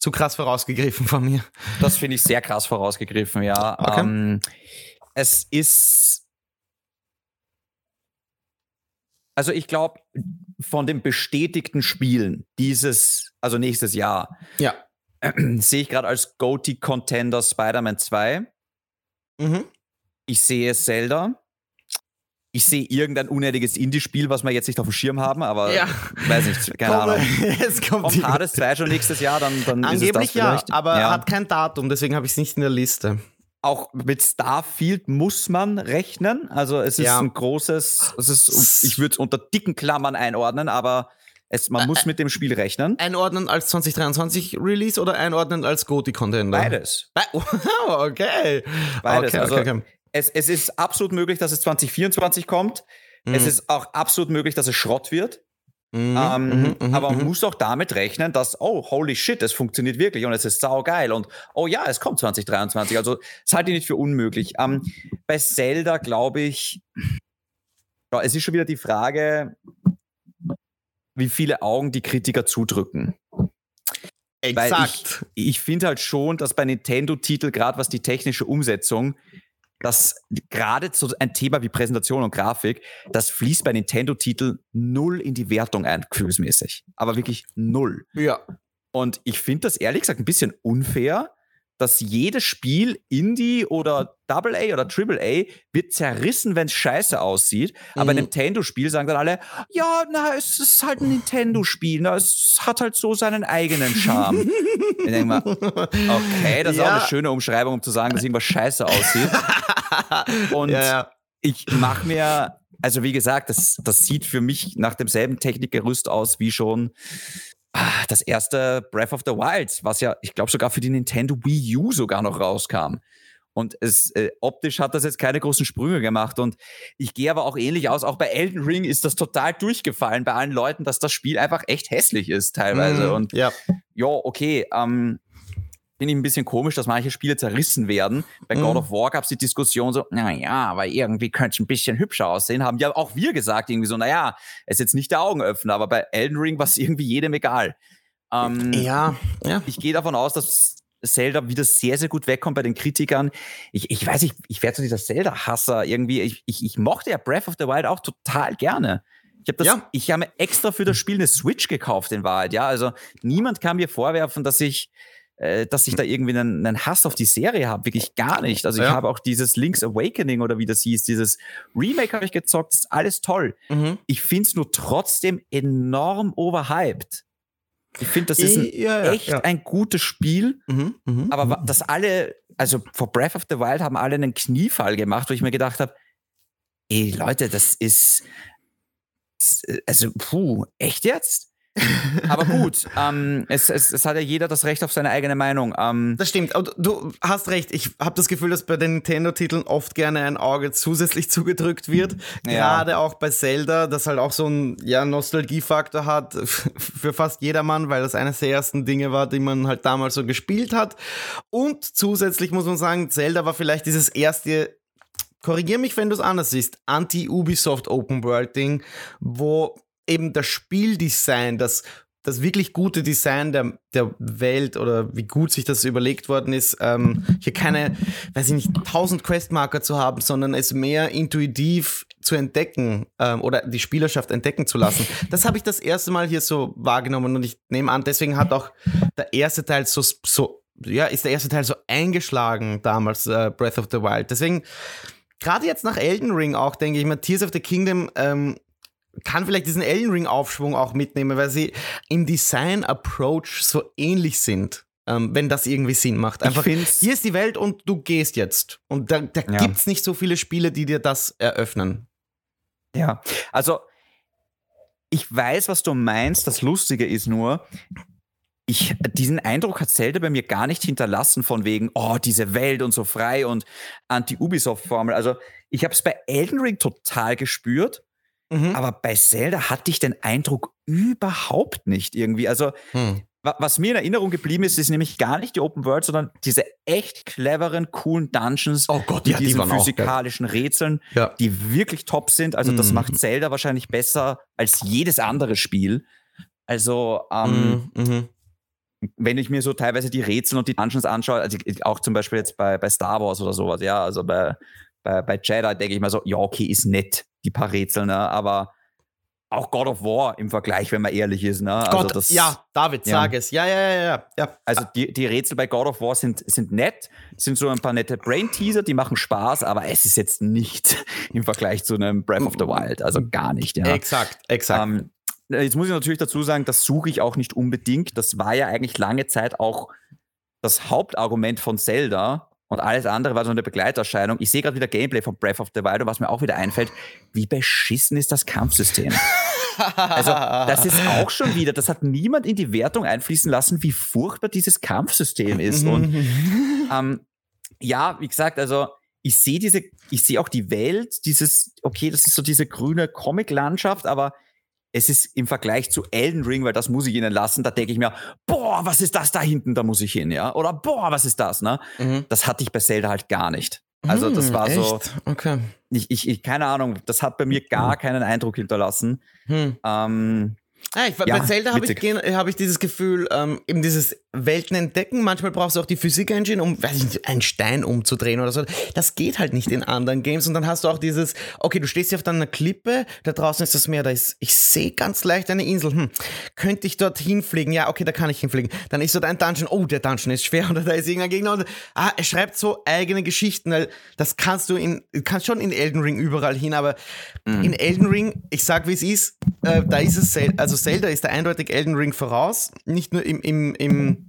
zu krass vorausgegriffen von mir. Das finde ich sehr krass vorausgegriffen, ja. Okay. Ähm, es ist. Also ich glaube, von den bestätigten Spielen dieses, also nächstes Jahr, ja. sehe ich gerade als GOTY-Contender Spider-Man 2. Mhm. Ich sehe Zelda ich sehe irgendein unnötiges Indie-Spiel, was wir jetzt nicht auf dem Schirm haben, aber ja. weiß nicht, keine Komm, Ahnung. Es kommt Ob Hades 2 schon nächstes Jahr, dann, dann Angeblich ist es das ja, aber ja. hat kein Datum, deswegen habe ich es nicht in der Liste. Auch mit Starfield muss man rechnen. Also es ist ja. ein großes, es ist, ich würde es unter dicken Klammern einordnen, aber es, man muss mit dem Spiel rechnen. Einordnen als 2023 Release oder einordnen als GOTY-Contender? Beides. Wow, okay. Beides. Okay, also, okay es, es ist absolut möglich, dass es 2024 kommt. Mhm. Es ist auch absolut möglich, dass es Schrott wird. Mhm, ähm, mhm, mhm aber man mhm. muss auch damit rechnen, dass, oh, holy shit, es funktioniert wirklich und es ist saugeil und oh ja, es kommt 2023. Also das halte ich nicht für unmöglich. Ähm, bei Zelda glaube ich, es ist schon wieder die Frage, wie viele Augen die Kritiker zudrücken. Exakt. Weil ich, ich finde halt schon, dass bei Nintendo-Titel, gerade was die technische Umsetzung dass gerade so ein Thema wie Präsentation und Grafik, das fließt bei Nintendo-Titeln null in die Wertung ein, gefühlsmäßig. Aber wirklich null. Ja. Und ich finde das ehrlich gesagt ein bisschen unfair, dass jedes Spiel Indie oder Double A oder Triple A wird zerrissen, wenn es scheiße aussieht. Mhm. Aber ein Nintendo-Spiel sagen dann alle, ja, na, es ist halt ein Nintendo-Spiel, es hat halt so seinen eigenen Charme. ich denke mal, okay, das ist auch eine schöne Umschreibung, um zu sagen, dass irgendwas scheiße aussieht. Und ja, ja. ich mache mir, also wie gesagt, das, das sieht für mich nach demselben Technikgerüst aus wie schon das erste Breath of the Wild, was ja, ich glaube, sogar für die Nintendo Wii U sogar noch rauskam. Und es, äh, optisch hat das jetzt keine großen Sprünge gemacht. Und ich gehe aber auch ähnlich aus. Auch bei Elden Ring ist das total durchgefallen bei allen Leuten, dass das Spiel einfach echt hässlich ist teilweise. Mm, und ja, ja okay, ähm, finde ich ein bisschen komisch, dass manche Spiele zerrissen werden. Bei mhm. God of War gab es die Diskussion so, naja, aber irgendwie könnte es ein bisschen hübscher aussehen. Haben ja auch wir gesagt, irgendwie so, naja, es ist jetzt nicht der Augenöffner, aber bei Elden Ring war es irgendwie jedem egal. Ähm, ja, ja. Ich gehe davon aus, dass Zelda wieder sehr, sehr gut wegkommt bei den Kritikern. Ich, ich weiß, ich, ich werde so dieser Zelda-Hasser irgendwie. Ich, ich, ich mochte ja Breath of the Wild auch total gerne. Ich habe das, ja. ich habe mir extra für das Spiel eine Switch gekauft in Wahrheit. Ja, also niemand kann mir vorwerfen, dass ich äh, dass ich da irgendwie einen, einen Hass auf die Serie habe. Wirklich gar nicht. Also ich ja. habe auch dieses Link's Awakening oder wie das hieß, dieses Remake habe ich gezockt. Das ist alles toll. Mhm. Ich finde es nur trotzdem enorm overhyped. Ich finde, das ist ein, ja, ja, echt ja. ein gutes Spiel, mhm, mh, aber mh. dass alle, also vor Breath of the Wild haben alle einen Kniefall gemacht, wo ich mir gedacht habe, ey Leute, das ist, Also, puh, echt jetzt? Aber gut, ähm, es, es, es, hat ja jeder das Recht auf seine eigene Meinung. Ähm, das stimmt, aber du hast recht. Ich habe das Gefühl, dass bei den Nintendo-Titeln oft gerne ein Auge zusätzlich zugedrückt wird. Ja. Gerade auch bei Zelda, das halt auch so einen ja, Nostalgiefaktor hat für fast jedermann, weil das eines der ersten Dinge war, die man halt damals so gespielt hat. Und zusätzlich muss man sagen, Zelda war vielleicht dieses erste korrigier mich, wenn du es anders siehst, Anti-Ubisoft Open World Ding, wo eben das Spieldesign, das, das wirklich gute Design der, der Welt oder wie gut sich das überlegt worden ist, ähm, hier keine, weiß ich nicht, tausend Questmarker zu haben, sondern es mehr intuitiv zu entdecken ähm, oder die Spielerschaft entdecken zu lassen. Das habe ich das erste Mal hier so wahrgenommen und ich nehme an, deswegen hat auch der erste Teil so, so ja, ist der erste Teil so eingeschlagen damals, äh, Breath of the Wild. Deswegen, gerade jetzt nach Elden Ring auch, denke ich mal, Tears of the Kingdom ähm, kann vielleicht diesen Elden Ring Aufschwung auch mitnehmen, weil sie im Design Approach so ähnlich sind. Ähm, wenn das irgendwie Sinn macht. Einfach, hier ist die Welt und du gehst jetzt. Und da, da ja. gibt es nicht so viele Spiele, die dir das eröffnen. Ja, also ich weiß, was du meinst. Das Lustige ist nur, ich, diesen Eindruck hat Zelda bei mir gar nicht hinterlassen, von wegen, oh, diese Welt und so frei und Anti-Ubisoft-Formel. Also, ich habe es bei Elden Ring total gespürt, Mhm. Aber bei Zelda hatte ich den Eindruck überhaupt nicht irgendwie. Also, hm. was mir in Erinnerung geblieben ist, ist nämlich gar nicht die Open World, sondern diese echt cleveren, coolen Dungeons oh Gott, mit ja, diesen die physikalischen Rätseln, ja. die wirklich top sind. Also, das mhm. macht Zelda wahrscheinlich besser als jedes andere Spiel. Also, ähm, mhm. mhm. wenn ich mir so teilweise die Rätsel und die Dungeons anschaue, also auch zum Beispiel jetzt bei, bei Star Wars oder sowas, ja, also bei, bei, bei Jedi denke ich mal so, ja, okay, ist nett die paar Rätsel, ne? aber auch God of War im Vergleich, wenn man ehrlich ist. Ne? Also Gott, das, ja, David, ja. sag es. Ja, ja, ja, ja. ja. Also die, die Rätsel bei God of War sind, sind nett, sind so ein paar nette Brain-Teaser, die machen Spaß, aber es ist jetzt nicht im Vergleich zu einem Breath of the Wild. Also gar nicht. Ja. Exakt, exakt. Ähm, jetzt muss ich natürlich dazu sagen, das suche ich auch nicht unbedingt. Das war ja eigentlich lange Zeit auch das Hauptargument von Zelda, und alles andere war so eine Begleiterscheinung. Ich sehe gerade wieder Gameplay von Breath of the Wild und was mir auch wieder einfällt, wie beschissen ist das Kampfsystem? also, das ist auch schon wieder, das hat niemand in die Wertung einfließen lassen, wie furchtbar dieses Kampfsystem ist. Und ähm, ja, wie gesagt, also ich sehe diese, ich sehe auch die Welt, dieses, okay, das ist so diese grüne Comic-Landschaft, aber es ist im Vergleich zu Elden Ring, weil das muss ich ihnen lassen, da denke ich mir, boah, was ist das da hinten, da muss ich hin, ja? Oder boah, was ist das, ne? Mhm. Das hatte ich bei Zelda halt gar nicht. Also das hm, war echt? so, okay. ich, ich, ich, keine Ahnung, das hat bei mir gar keinen Eindruck hinterlassen. Hm. Ähm, Ah, ich, ja, bei Zelda habe ich, hab ich dieses Gefühl, ähm, eben dieses Welten entdecken. Manchmal brauchst du auch die Physik-Engine, um, weiß ich nicht, einen Stein umzudrehen oder so. Das geht halt nicht in anderen Games. Und dann hast du auch dieses, okay, du stehst hier auf deiner Klippe, da draußen ist das Meer, da ist, ich sehe ganz leicht eine Insel. Hm, könnte ich dort hinfliegen? Ja, okay, da kann ich hinfliegen. Dann ist dort ein Dungeon, oh, der Dungeon ist schwer oder da ist irgendein Gegner. Und, ah, er schreibt so eigene Geschichten, weil das kannst du in, kannst schon in Elden Ring überall hin, aber mhm. in Elden Ring, ich sag wie es ist, äh, da ist es, also Zelda ist da eindeutig Elden Ring voraus. Nicht nur im, im, im,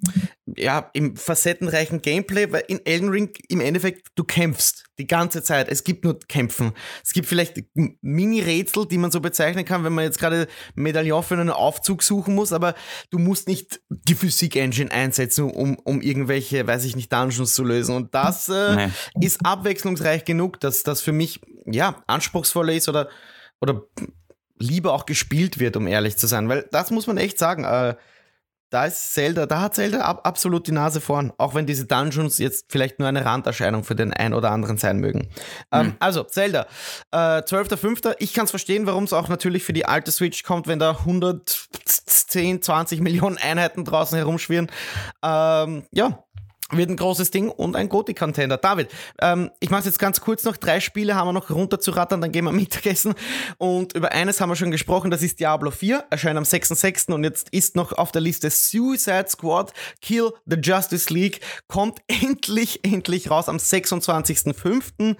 ja, im facettenreichen Gameplay, weil in Elden Ring im Endeffekt du kämpfst die ganze Zeit. Es gibt nur Kämpfen. Es gibt vielleicht Mini-Rätsel, die man so bezeichnen kann, wenn man jetzt gerade Medaillon für einen Aufzug suchen muss, aber du musst nicht die Physik-Engine einsetzen, um, um irgendwelche, weiß ich nicht, Dungeons zu lösen. Und das äh, nee. ist abwechslungsreich genug, dass das für mich ja anspruchsvoller ist oder oder lieber auch gespielt wird, um ehrlich zu sein. Weil das muss man echt sagen. Äh, da ist Zelda, da hat Zelda ab, absolut die Nase vorn, auch wenn diese Dungeons jetzt vielleicht nur eine Randerscheinung für den einen oder anderen sein mögen. Ähm, mhm. also, Zelda, äh, 12.05. Ich kann es verstehen, warum es auch natürlich für die alte Switch kommt, wenn da 110, 20 Millionen Einheiten draußen herumschwirren. Ähm, ja, wird ein großes Ding und ein Gothic-Contender. David, ähm, ich mache jetzt ganz kurz noch. Drei Spiele haben wir noch runterzurattern, dann gehen wir Mittagessen. Und über eines haben wir schon gesprochen, das ist Diablo 4, erscheint am 6.6. Und jetzt ist noch auf der Liste Suicide Squad, Kill the Justice League, kommt endlich, endlich raus am 26.05.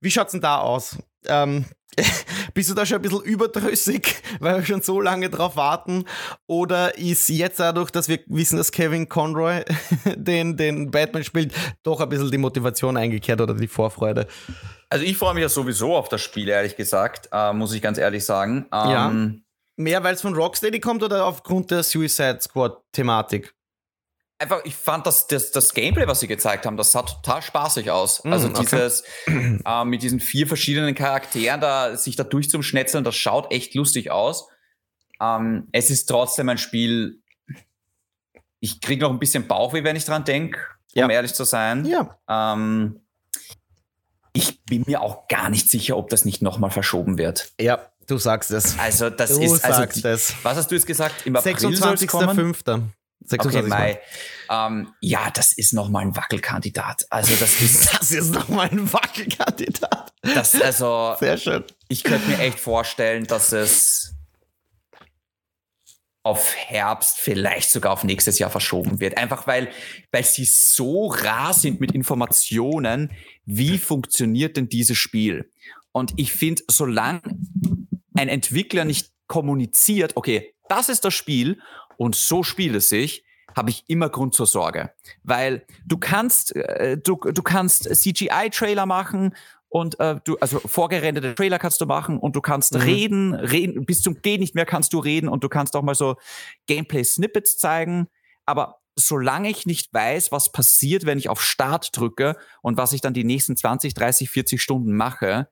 Wie schaut's denn da aus? Ähm, bist du da schon ein bisschen überdrüssig, weil wir schon so lange drauf warten? Oder ist jetzt dadurch, dass wir wissen, dass Kevin Conroy den, den Batman spielt, doch ein bisschen die Motivation eingekehrt oder die Vorfreude? Also ich freue mich ja sowieso auf das Spiel, ehrlich gesagt, äh, muss ich ganz ehrlich sagen. Ähm, ja. Mehr, weil es von Rocksteady kommt oder aufgrund der Suicide Squad-Thematik? Einfach, ich fand das, das, das Gameplay, was sie gezeigt haben, das sah total spaßig aus. Mm, also dieses okay. äh, mit diesen vier verschiedenen Charakteren da, sich da durchzuschnetzeln, das schaut echt lustig aus. Ähm, es ist trotzdem ein Spiel, ich kriege noch ein bisschen Bauchweh, wenn ich dran denke, um ja. ehrlich zu sein. Ja. Ähm, ich bin mir auch gar nicht sicher, ob das nicht nochmal verschoben wird. Ja, du sagst es. Also, das du ist. Also, sagst es. Was hast du jetzt gesagt? Im April 26.05. 26. Okay, Mai. Ähm, ja, das ist nochmal ein Wackelkandidat. Also, das ist. das ist nochmal ein Wackelkandidat. Das, also. Sehr schön. Ich könnte mir echt vorstellen, dass es auf Herbst, vielleicht sogar auf nächstes Jahr verschoben wird. Einfach weil, weil sie so rar sind mit Informationen, wie funktioniert denn dieses Spiel? Und ich finde, solange ein Entwickler nicht kommuniziert, okay, das ist das Spiel und so spielt es sich, habe ich immer Grund zur Sorge. Weil du kannst, äh, du, du kannst CGI-Trailer machen und äh, du, also vorgerenderte Trailer kannst du machen und du kannst mhm. reden, reden, bis zum Geh nicht mehr kannst du reden und du kannst auch mal so Gameplay-Snippets zeigen. Aber solange ich nicht weiß, was passiert, wenn ich auf Start drücke und was ich dann die nächsten 20, 30, 40 Stunden mache,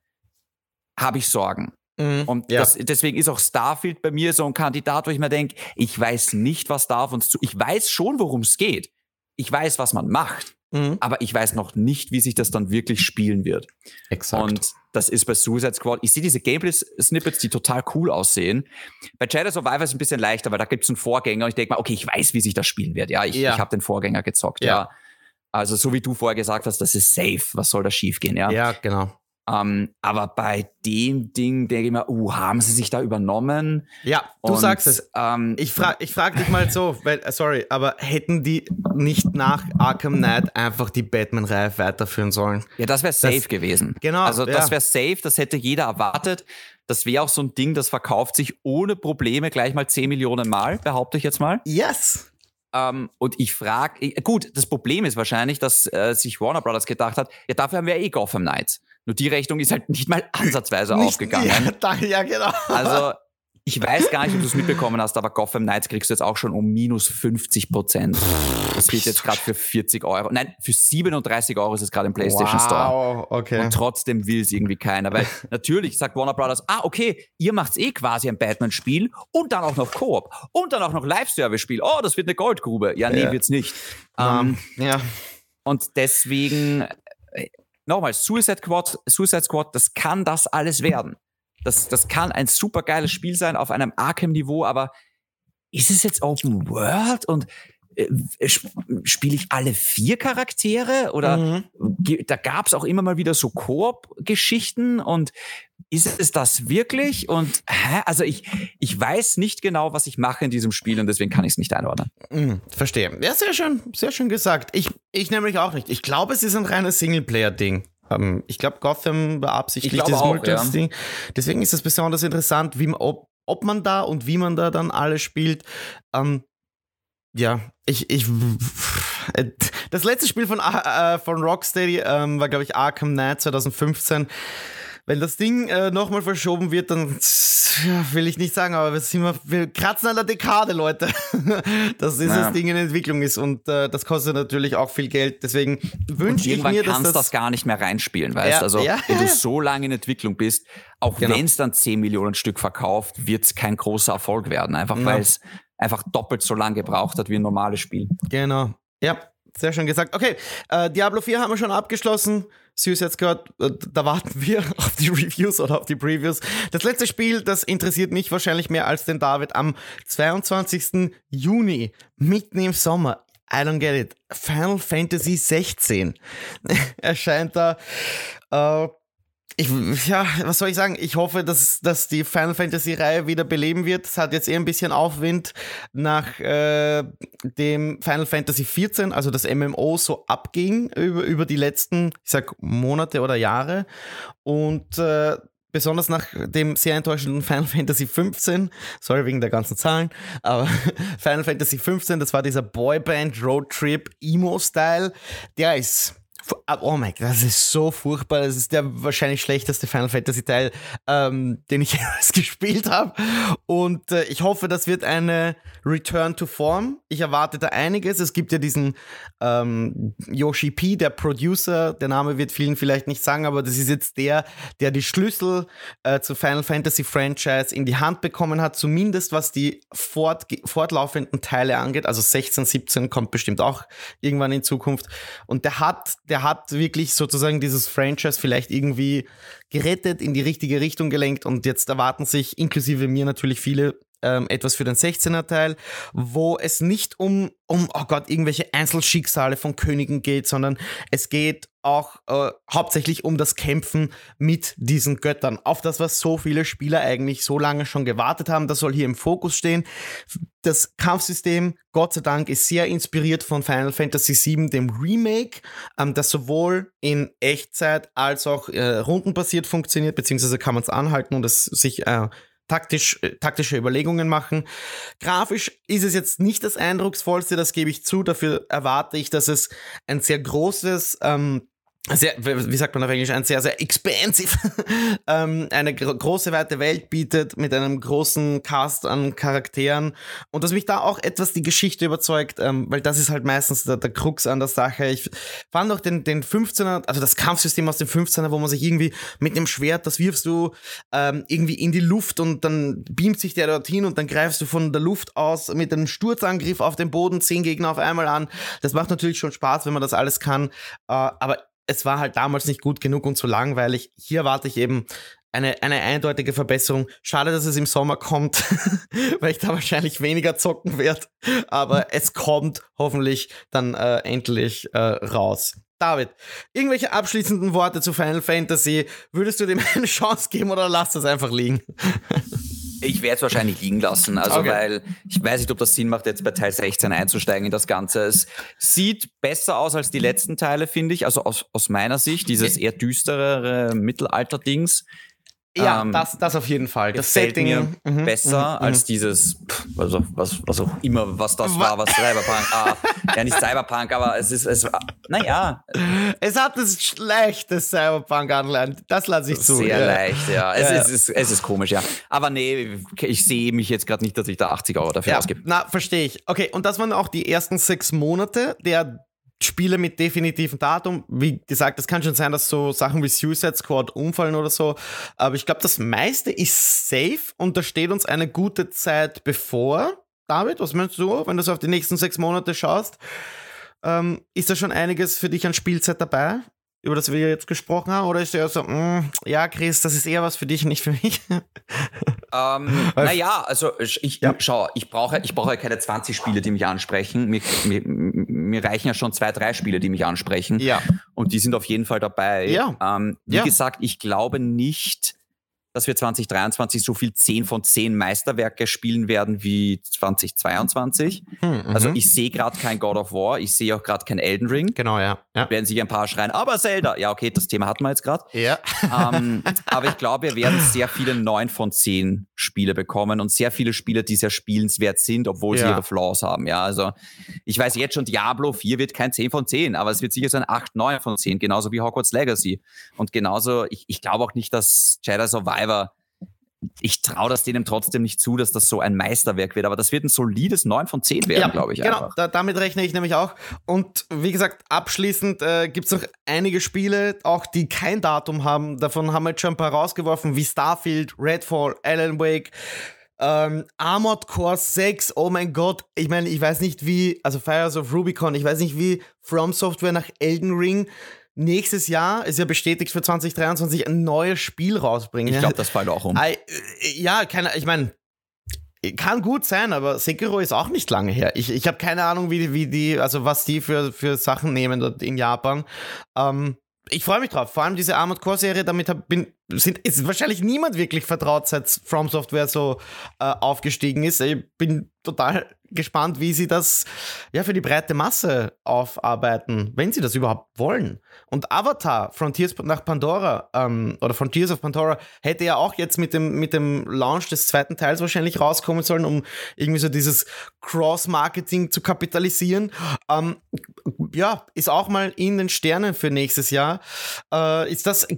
habe ich Sorgen. Mhm, und ja. das, deswegen ist auch Starfield bei mir so ein Kandidat, wo ich mir denke, ich weiß nicht, was da auf uns zu. Ich weiß schon, worum es geht. Ich weiß, was man macht. Mhm. Aber ich weiß noch nicht, wie sich das dann wirklich spielen wird. Exakt. Und das ist bei Suicide Squad. Ich sehe diese Gameplay-Snippets, die total cool aussehen. Bei Shadow Survivor ist es ein bisschen leichter, weil da gibt es einen Vorgänger und ich denke mal, okay, ich weiß, wie sich das spielen wird. Ja, ich, ja. ich habe den Vorgänger gezockt, ja. ja. Also so wie du vorher gesagt hast, das ist safe. Was soll da schiefgehen, ja? Ja, genau. Ähm, aber bei dem Ding denke ich mir, uh, haben sie sich da übernommen? Ja, du Und, sagst es. Ähm, ich frage ich frag dich mal so, weil, äh, sorry, aber hätten die nicht nach Arkham Knight einfach die Batman-Reihe weiterführen sollen? Ja, das wäre safe das, gewesen. Genau. Also das ja. wäre safe, das hätte jeder erwartet. Das wäre auch so ein Ding, das verkauft sich ohne Probleme gleich mal 10 Millionen Mal, behaupte ich jetzt mal. Yes. Ähm, und ich frage, gut, das Problem ist wahrscheinlich, dass äh, sich Warner Brothers gedacht hat, ja, dafür haben wir eh Gotham Knights. Nur die Rechnung ist halt nicht mal ansatzweise nicht, aufgegangen. Ja, da, ja, genau. Also ich weiß gar nicht, ob du es mitbekommen hast, aber Gotham Knights kriegst du jetzt auch schon um minus 50 Prozent. Das wird jetzt gerade für 40 Euro. Nein, für 37 Euro ist es gerade im PlayStation wow, Store. okay. Und trotzdem will es irgendwie keiner. Weil natürlich sagt Warner Brothers, ah, okay, ihr macht eh quasi ein Batman-Spiel und dann auch noch Koop und dann auch noch Live-Service-Spiel. Oh, das wird eine Goldgrube. Ja, nee, ja. wird's nicht. Um, ähm, ja. Und deswegen, äh, nochmal, Suicide Squad, Suicide Squad, das kann das alles werden. Das, das kann ein super geiles Spiel sein auf einem Arkham-Niveau, aber ist es jetzt Open World und spiele ich alle vier Charaktere oder mhm. da gab es auch immer mal wieder so Koop-Geschichten und ist es das wirklich? Und hä? also ich, ich weiß nicht genau, was ich mache in diesem Spiel und deswegen kann ich es nicht einordnen. Mhm, verstehe. Ja, sehr schön, sehr schön gesagt. Ich, ich nämlich auch nicht. Ich glaube, es ist ein reines Singleplayer-Ding. Ähm, ich glaube, Gotham beabsichtigt das Multiplayer-Ding. Ja. Deswegen ist es besonders interessant, wie, ob, ob man da und wie man da dann alles spielt. Ähm, ja, ich, ich, das letzte Spiel von, äh, von Rocksteady ähm, war, glaube ich, Arkham Knight 2015. Wenn das Ding äh, nochmal verschoben wird, dann ja, will ich nicht sagen, aber wir, sind wir, wir kratzen an der Dekade, Leute, dass dieses naja. Ding in Entwicklung ist und äh, das kostet natürlich auch viel Geld. Deswegen wünsche ich mir, dass kannst das, das gar nicht mehr reinspielen, weißt? Ja, also ja, wenn du so lange in Entwicklung bist, auch genau. wenn es dann 10 Millionen Stück verkauft, wird es kein großer Erfolg werden, einfach weil es einfach doppelt so lange gebraucht hat wie ein normales Spiel. Genau. Ja, sehr schön gesagt. Okay, äh, Diablo 4 haben wir schon abgeschlossen. Suicide Squad, äh, da warten wir auf die Reviews oder auf die Previews. Das letzte Spiel, das interessiert mich wahrscheinlich mehr als den David, am 22. Juni, mitten im Sommer. I don't get it. Final Fantasy 16 erscheint da. Äh, ich, ja, was soll ich sagen? Ich hoffe, dass, dass die Final Fantasy-Reihe wieder beleben wird. Es hat jetzt eher ein bisschen Aufwind nach äh, dem Final Fantasy 14, also das MMO so abging über, über die letzten, ich sag, Monate oder Jahre. Und äh, besonders nach dem sehr enttäuschenden Final Fantasy 15, sorry wegen der ganzen Zahlen, aber Final Fantasy 15, das war dieser Boyband Road Trip Emo Style, der ist oh mein Gott, das ist so furchtbar. Das ist der wahrscheinlich schlechteste Final Fantasy Teil, ähm, den ich jemals gespielt habe. Und äh, ich hoffe, das wird eine Return to Form. Ich erwarte da einiges. Es gibt ja diesen ähm, Yoshi P, der Producer. Der Name wird vielen vielleicht nicht sagen, aber das ist jetzt der, der die Schlüssel äh, zu Final Fantasy Franchise in die Hand bekommen hat. Zumindest was die fort, fortlaufenden Teile angeht. Also 16, 17 kommt bestimmt auch irgendwann in Zukunft. Und der hat, der hat wirklich sozusagen dieses Franchise vielleicht irgendwie gerettet, in die richtige Richtung gelenkt und jetzt erwarten sich inklusive mir natürlich viele ähm, etwas für den 16er Teil, wo es nicht um, um, oh Gott, irgendwelche Einzelschicksale von Königen geht, sondern es geht auch äh, hauptsächlich um das Kämpfen mit diesen Göttern. Auf das, was so viele Spieler eigentlich so lange schon gewartet haben, das soll hier im Fokus stehen. Das Kampfsystem, Gott sei Dank, ist sehr inspiriert von Final Fantasy VII, dem Remake, ähm, das sowohl in Echtzeit als auch äh, rundenbasiert funktioniert, beziehungsweise kann man es anhalten und es sich äh, taktisch, äh, taktische Überlegungen machen. Grafisch ist es jetzt nicht das eindrucksvollste, das gebe ich zu. Dafür erwarte ich, dass es ein sehr großes ähm, sehr, wie sagt man auf Englisch, ein sehr, sehr expensive, ähm, eine große, weite Welt bietet mit einem großen Cast an Charakteren und dass mich da auch etwas die Geschichte überzeugt, ähm, weil das ist halt meistens der, der Krux an der Sache. Ich fand auch den, den 15er, also das Kampfsystem aus dem 15er, wo man sich irgendwie mit dem Schwert, das wirfst du ähm, irgendwie in die Luft und dann beamt sich der dorthin und dann greifst du von der Luft aus mit einem Sturzangriff auf den Boden zehn Gegner auf einmal an. Das macht natürlich schon Spaß, wenn man das alles kann, äh, aber es war halt damals nicht gut genug und zu langweilig. Hier warte ich eben eine, eine eindeutige Verbesserung. Schade, dass es im Sommer kommt, weil ich da wahrscheinlich weniger zocken werde. Aber es kommt hoffentlich dann äh, endlich äh, raus. David, irgendwelche abschließenden Worte zu Final Fantasy? Würdest du dem eine Chance geben oder lass das einfach liegen? Ich werde es wahrscheinlich liegen lassen, also okay. weil ich weiß nicht, ob das Sinn macht, jetzt bei Teil 16 einzusteigen in das Ganze. Es sieht besser aus als die letzten Teile, finde ich, also aus, aus meiner Sicht, dieses eher düsterere Mittelalter-Dings. Ja, ähm, das, das auf jeden Fall. Das Setting mir mhm, besser mhm, als dieses, also was, was auch immer, was das war, was Cyberpunk. ah, ja, nicht Cyberpunk, aber es ist, es, naja. Es hat das schlechte Cyberpunk-Anleihen. Das lasse ich zu. Sehr ja. leicht, ja. Es, ja. Ist, es, ist, es ist komisch, ja. Aber nee, ich sehe mich jetzt gerade nicht, dass ich da 80 Euro dafür ja, ausgebe. Na, verstehe ich. Okay, und das waren auch die ersten sechs Monate der Spiele mit definitivem Datum. Wie gesagt, es kann schon sein, dass so Sachen wie Suicide Squad umfallen oder so. Aber ich glaube, das meiste ist safe und da steht uns eine gute Zeit bevor. David, was meinst du, wenn du so auf die nächsten sechs Monate schaust? Ähm, ist da schon einiges für dich an Spielzeit dabei? über das wir jetzt gesprochen haben? Oder ist der so, mm, ja, Chris, das ist eher was für dich, nicht für mich? ähm, naja, also ich, ja. schau, ich brauche, ich brauche keine 20 Spiele, die mich ansprechen. Mir, mir, mir, reichen ja schon zwei, drei Spiele, die mich ansprechen. Ja. Und die sind auf jeden Fall dabei. Ja. Ähm, wie ja. gesagt, ich glaube nicht, dass wir 2023 so viel 10 von 10 Meisterwerke spielen werden wie 2022. Hm, also mhm. ich sehe gerade kein God of War, ich sehe auch gerade kein Elden Ring. Genau, ja. ja. Werden sich ein paar schreien, aber Zelda. Ja, okay, das Thema hatten wir jetzt gerade. Ja. Ähm, aber ich glaube, wir werden sehr viele 9 von 10 Spiele bekommen und sehr viele Spiele, die sehr spielenswert sind, obwohl ja. sie ihre Flaws haben. Ja, also ich weiß jetzt schon, Diablo 4 wird kein 10 von 10, aber es wird sicher so ein 8, 9 von 10, genauso wie Hogwarts Legacy. Und genauso, ich, ich glaube auch nicht, dass Jedi Survivor Survivor, ich traue das denen trotzdem nicht zu, dass das so ein Meisterwerk wird, aber das wird ein solides 9 von 10 werden, ja, glaube ich. Genau, da, damit rechne ich nämlich auch. Und wie gesagt, abschließend äh, gibt es noch einige Spiele, auch die kein Datum haben. Davon haben wir jetzt schon ein paar rausgeworfen, wie Starfield, Redfall, Alan Wake. Ähm, Armored Core 6, oh mein Gott, ich meine, ich weiß nicht wie, also Fires of Rubicon, ich weiß nicht wie From Software nach Elden Ring nächstes Jahr ist ja bestätigt für 2023 ein neues Spiel rausbringen. Ich glaube, das fällt auch um. Äh, ja, keine, ich meine, kann gut sein, aber Sekiro ist auch nicht lange her. Ich, ich habe keine Ahnung, wie, wie die, also was die für, für Sachen nehmen dort in Japan. Ähm, ich freue mich drauf. Vor allem diese Armored Core Serie, damit hab, bin, sind, ist wahrscheinlich niemand wirklich vertraut, seit From Software so äh, aufgestiegen ist. Ich bin total gespannt, wie sie das ja für die breite Masse aufarbeiten, wenn sie das überhaupt wollen. Und Avatar, Frontiers nach Pandora ähm, oder Frontiers of Pandora hätte ja auch jetzt mit dem, mit dem Launch des zweiten Teils wahrscheinlich rauskommen sollen, um irgendwie so dieses Cross-Marketing zu kapitalisieren. Ähm, ja, ist auch mal in den Sternen für nächstes Jahr. Äh, ist das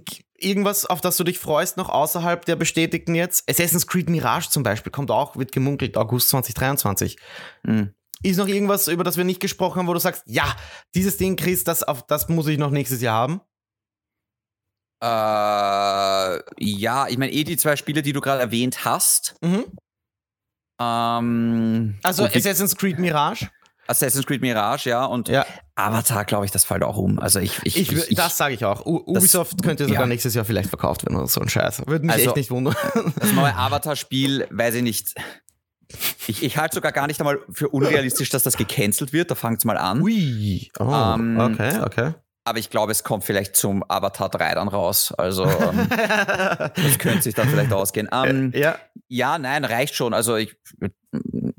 irgendwas, auf das du dich freust, noch außerhalb der bestätigten jetzt? Assassin's Creed Mirage zum Beispiel kommt auch, wird gemunkelt, August 2023. Mhm. Ist noch irgendwas, über das wir nicht gesprochen haben, wo du sagst, ja, dieses Ding, Chris, das, auf, das muss ich noch nächstes Jahr haben? Äh, ja, ich meine, eh die zwei Spiele, die du gerade erwähnt hast. Mhm. Ähm, also Assassin's Creed Mirage? Assassin's Creed Mirage, ja, und ja. Avatar, glaube ich, das fällt auch um. Also ich, ich, ich, ich das sage ich auch. U Ubisoft das, könnte sogar ja. nächstes Jahr vielleicht verkauft werden oder so ein Scheiß. Würde mich also, echt nicht wundern. Das neue Avatar-Spiel, weiß ich nicht. Ich, ich halte sogar gar nicht einmal für unrealistisch, dass das gecancelt wird. Da fangt es mal an. Ui. Oh, ähm, okay, okay. Aber ich glaube, es kommt vielleicht zum Avatar 3 dann raus. Also ähm, das könnte sich dann vielleicht ausgehen. Ähm, ja. ja, nein, reicht schon. Also ich,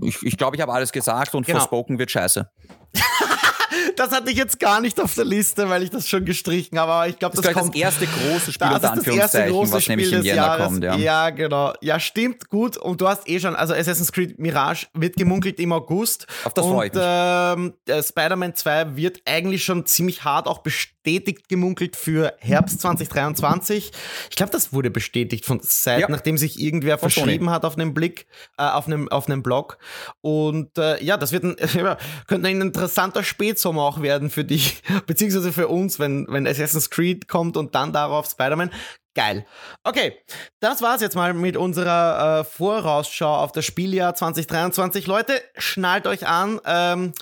ich, ich glaube, ich habe alles gesagt und genau. Forspoken wird scheiße. das hatte ich jetzt gar nicht auf der Liste, weil ich das schon gestrichen habe. Aber ich glaube, das, das kommt das erste große Spiel das unter Anführungszeichen, was Spiel nämlich im Jänner kommt. Ja. ja, genau. Ja, stimmt, gut. Und du hast eh schon, also Assassin's Creed Mirage wird gemunkelt im August. Auf das freue ich mich. Ähm, Spider-Man 2 wird eigentlich schon ziemlich hart auch bestätigt gemunkelt für Herbst 2023. Ich glaube, das wurde bestätigt von Seit, ja. nachdem sich irgendwer von verschrieben Sony. hat auf einem Blick, äh, auf einem, auf einem Blog. Und äh, ja, das wird ein, könnte ein interessanter Spätsommer auch werden für dich, beziehungsweise für uns, wenn, wenn Assassin's Creed kommt und dann darauf Spider-Man. Geil. Okay, das war's jetzt mal mit unserer äh, Vorausschau auf das Spieljahr 2023. Leute, schnallt euch an. Ähm,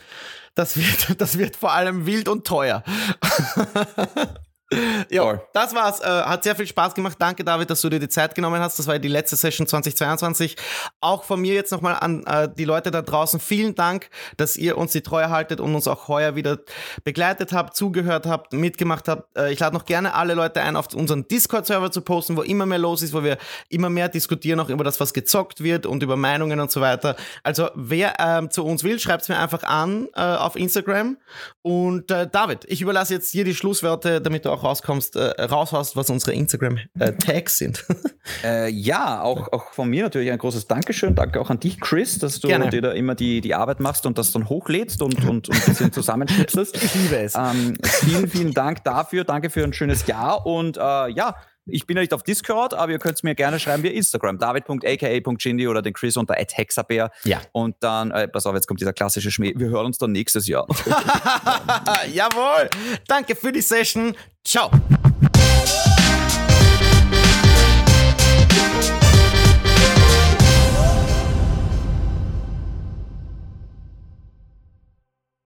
das, wird, das wird vor allem wild und teuer. Ja, das war's. Äh, hat sehr viel Spaß gemacht. Danke, David, dass du dir die Zeit genommen hast. Das war die letzte Session 2022. Auch von mir jetzt nochmal an äh, die Leute da draußen. Vielen Dank, dass ihr uns die Treue haltet und uns auch heuer wieder begleitet habt, zugehört habt, mitgemacht habt. Äh, ich lade noch gerne alle Leute ein, auf unseren Discord-Server zu posten, wo immer mehr los ist, wo wir immer mehr diskutieren, auch über das, was gezockt wird und über Meinungen und so weiter. Also, wer ähm, zu uns will, schreibt es mir einfach an äh, auf Instagram. Und äh, David, ich überlasse jetzt dir die Schlussworte, damit du auch rauskommst, äh, raushaust, was unsere Instagram-Tags sind. äh, ja, auch, auch von mir natürlich ein großes Dankeschön. Danke auch an dich, Chris, dass du Gerne. dir da immer die, die Arbeit machst und das dann hochlädst und, und, und ein bisschen zusammenschnipselst. Ich liebe es. Ähm, vielen, vielen Dank dafür. Danke für ein schönes Jahr und äh, ja, ich bin ja nicht auf Discord, aber ihr könnt es mir gerne schreiben via Instagram. David.aka.gindy oder den Chris unter Hexabär. Ja. Und dann, äh, pass auf, jetzt kommt dieser klassische Schmäh. Wir hören uns dann nächstes Jahr. Jawohl. Danke für die Session. Ciao.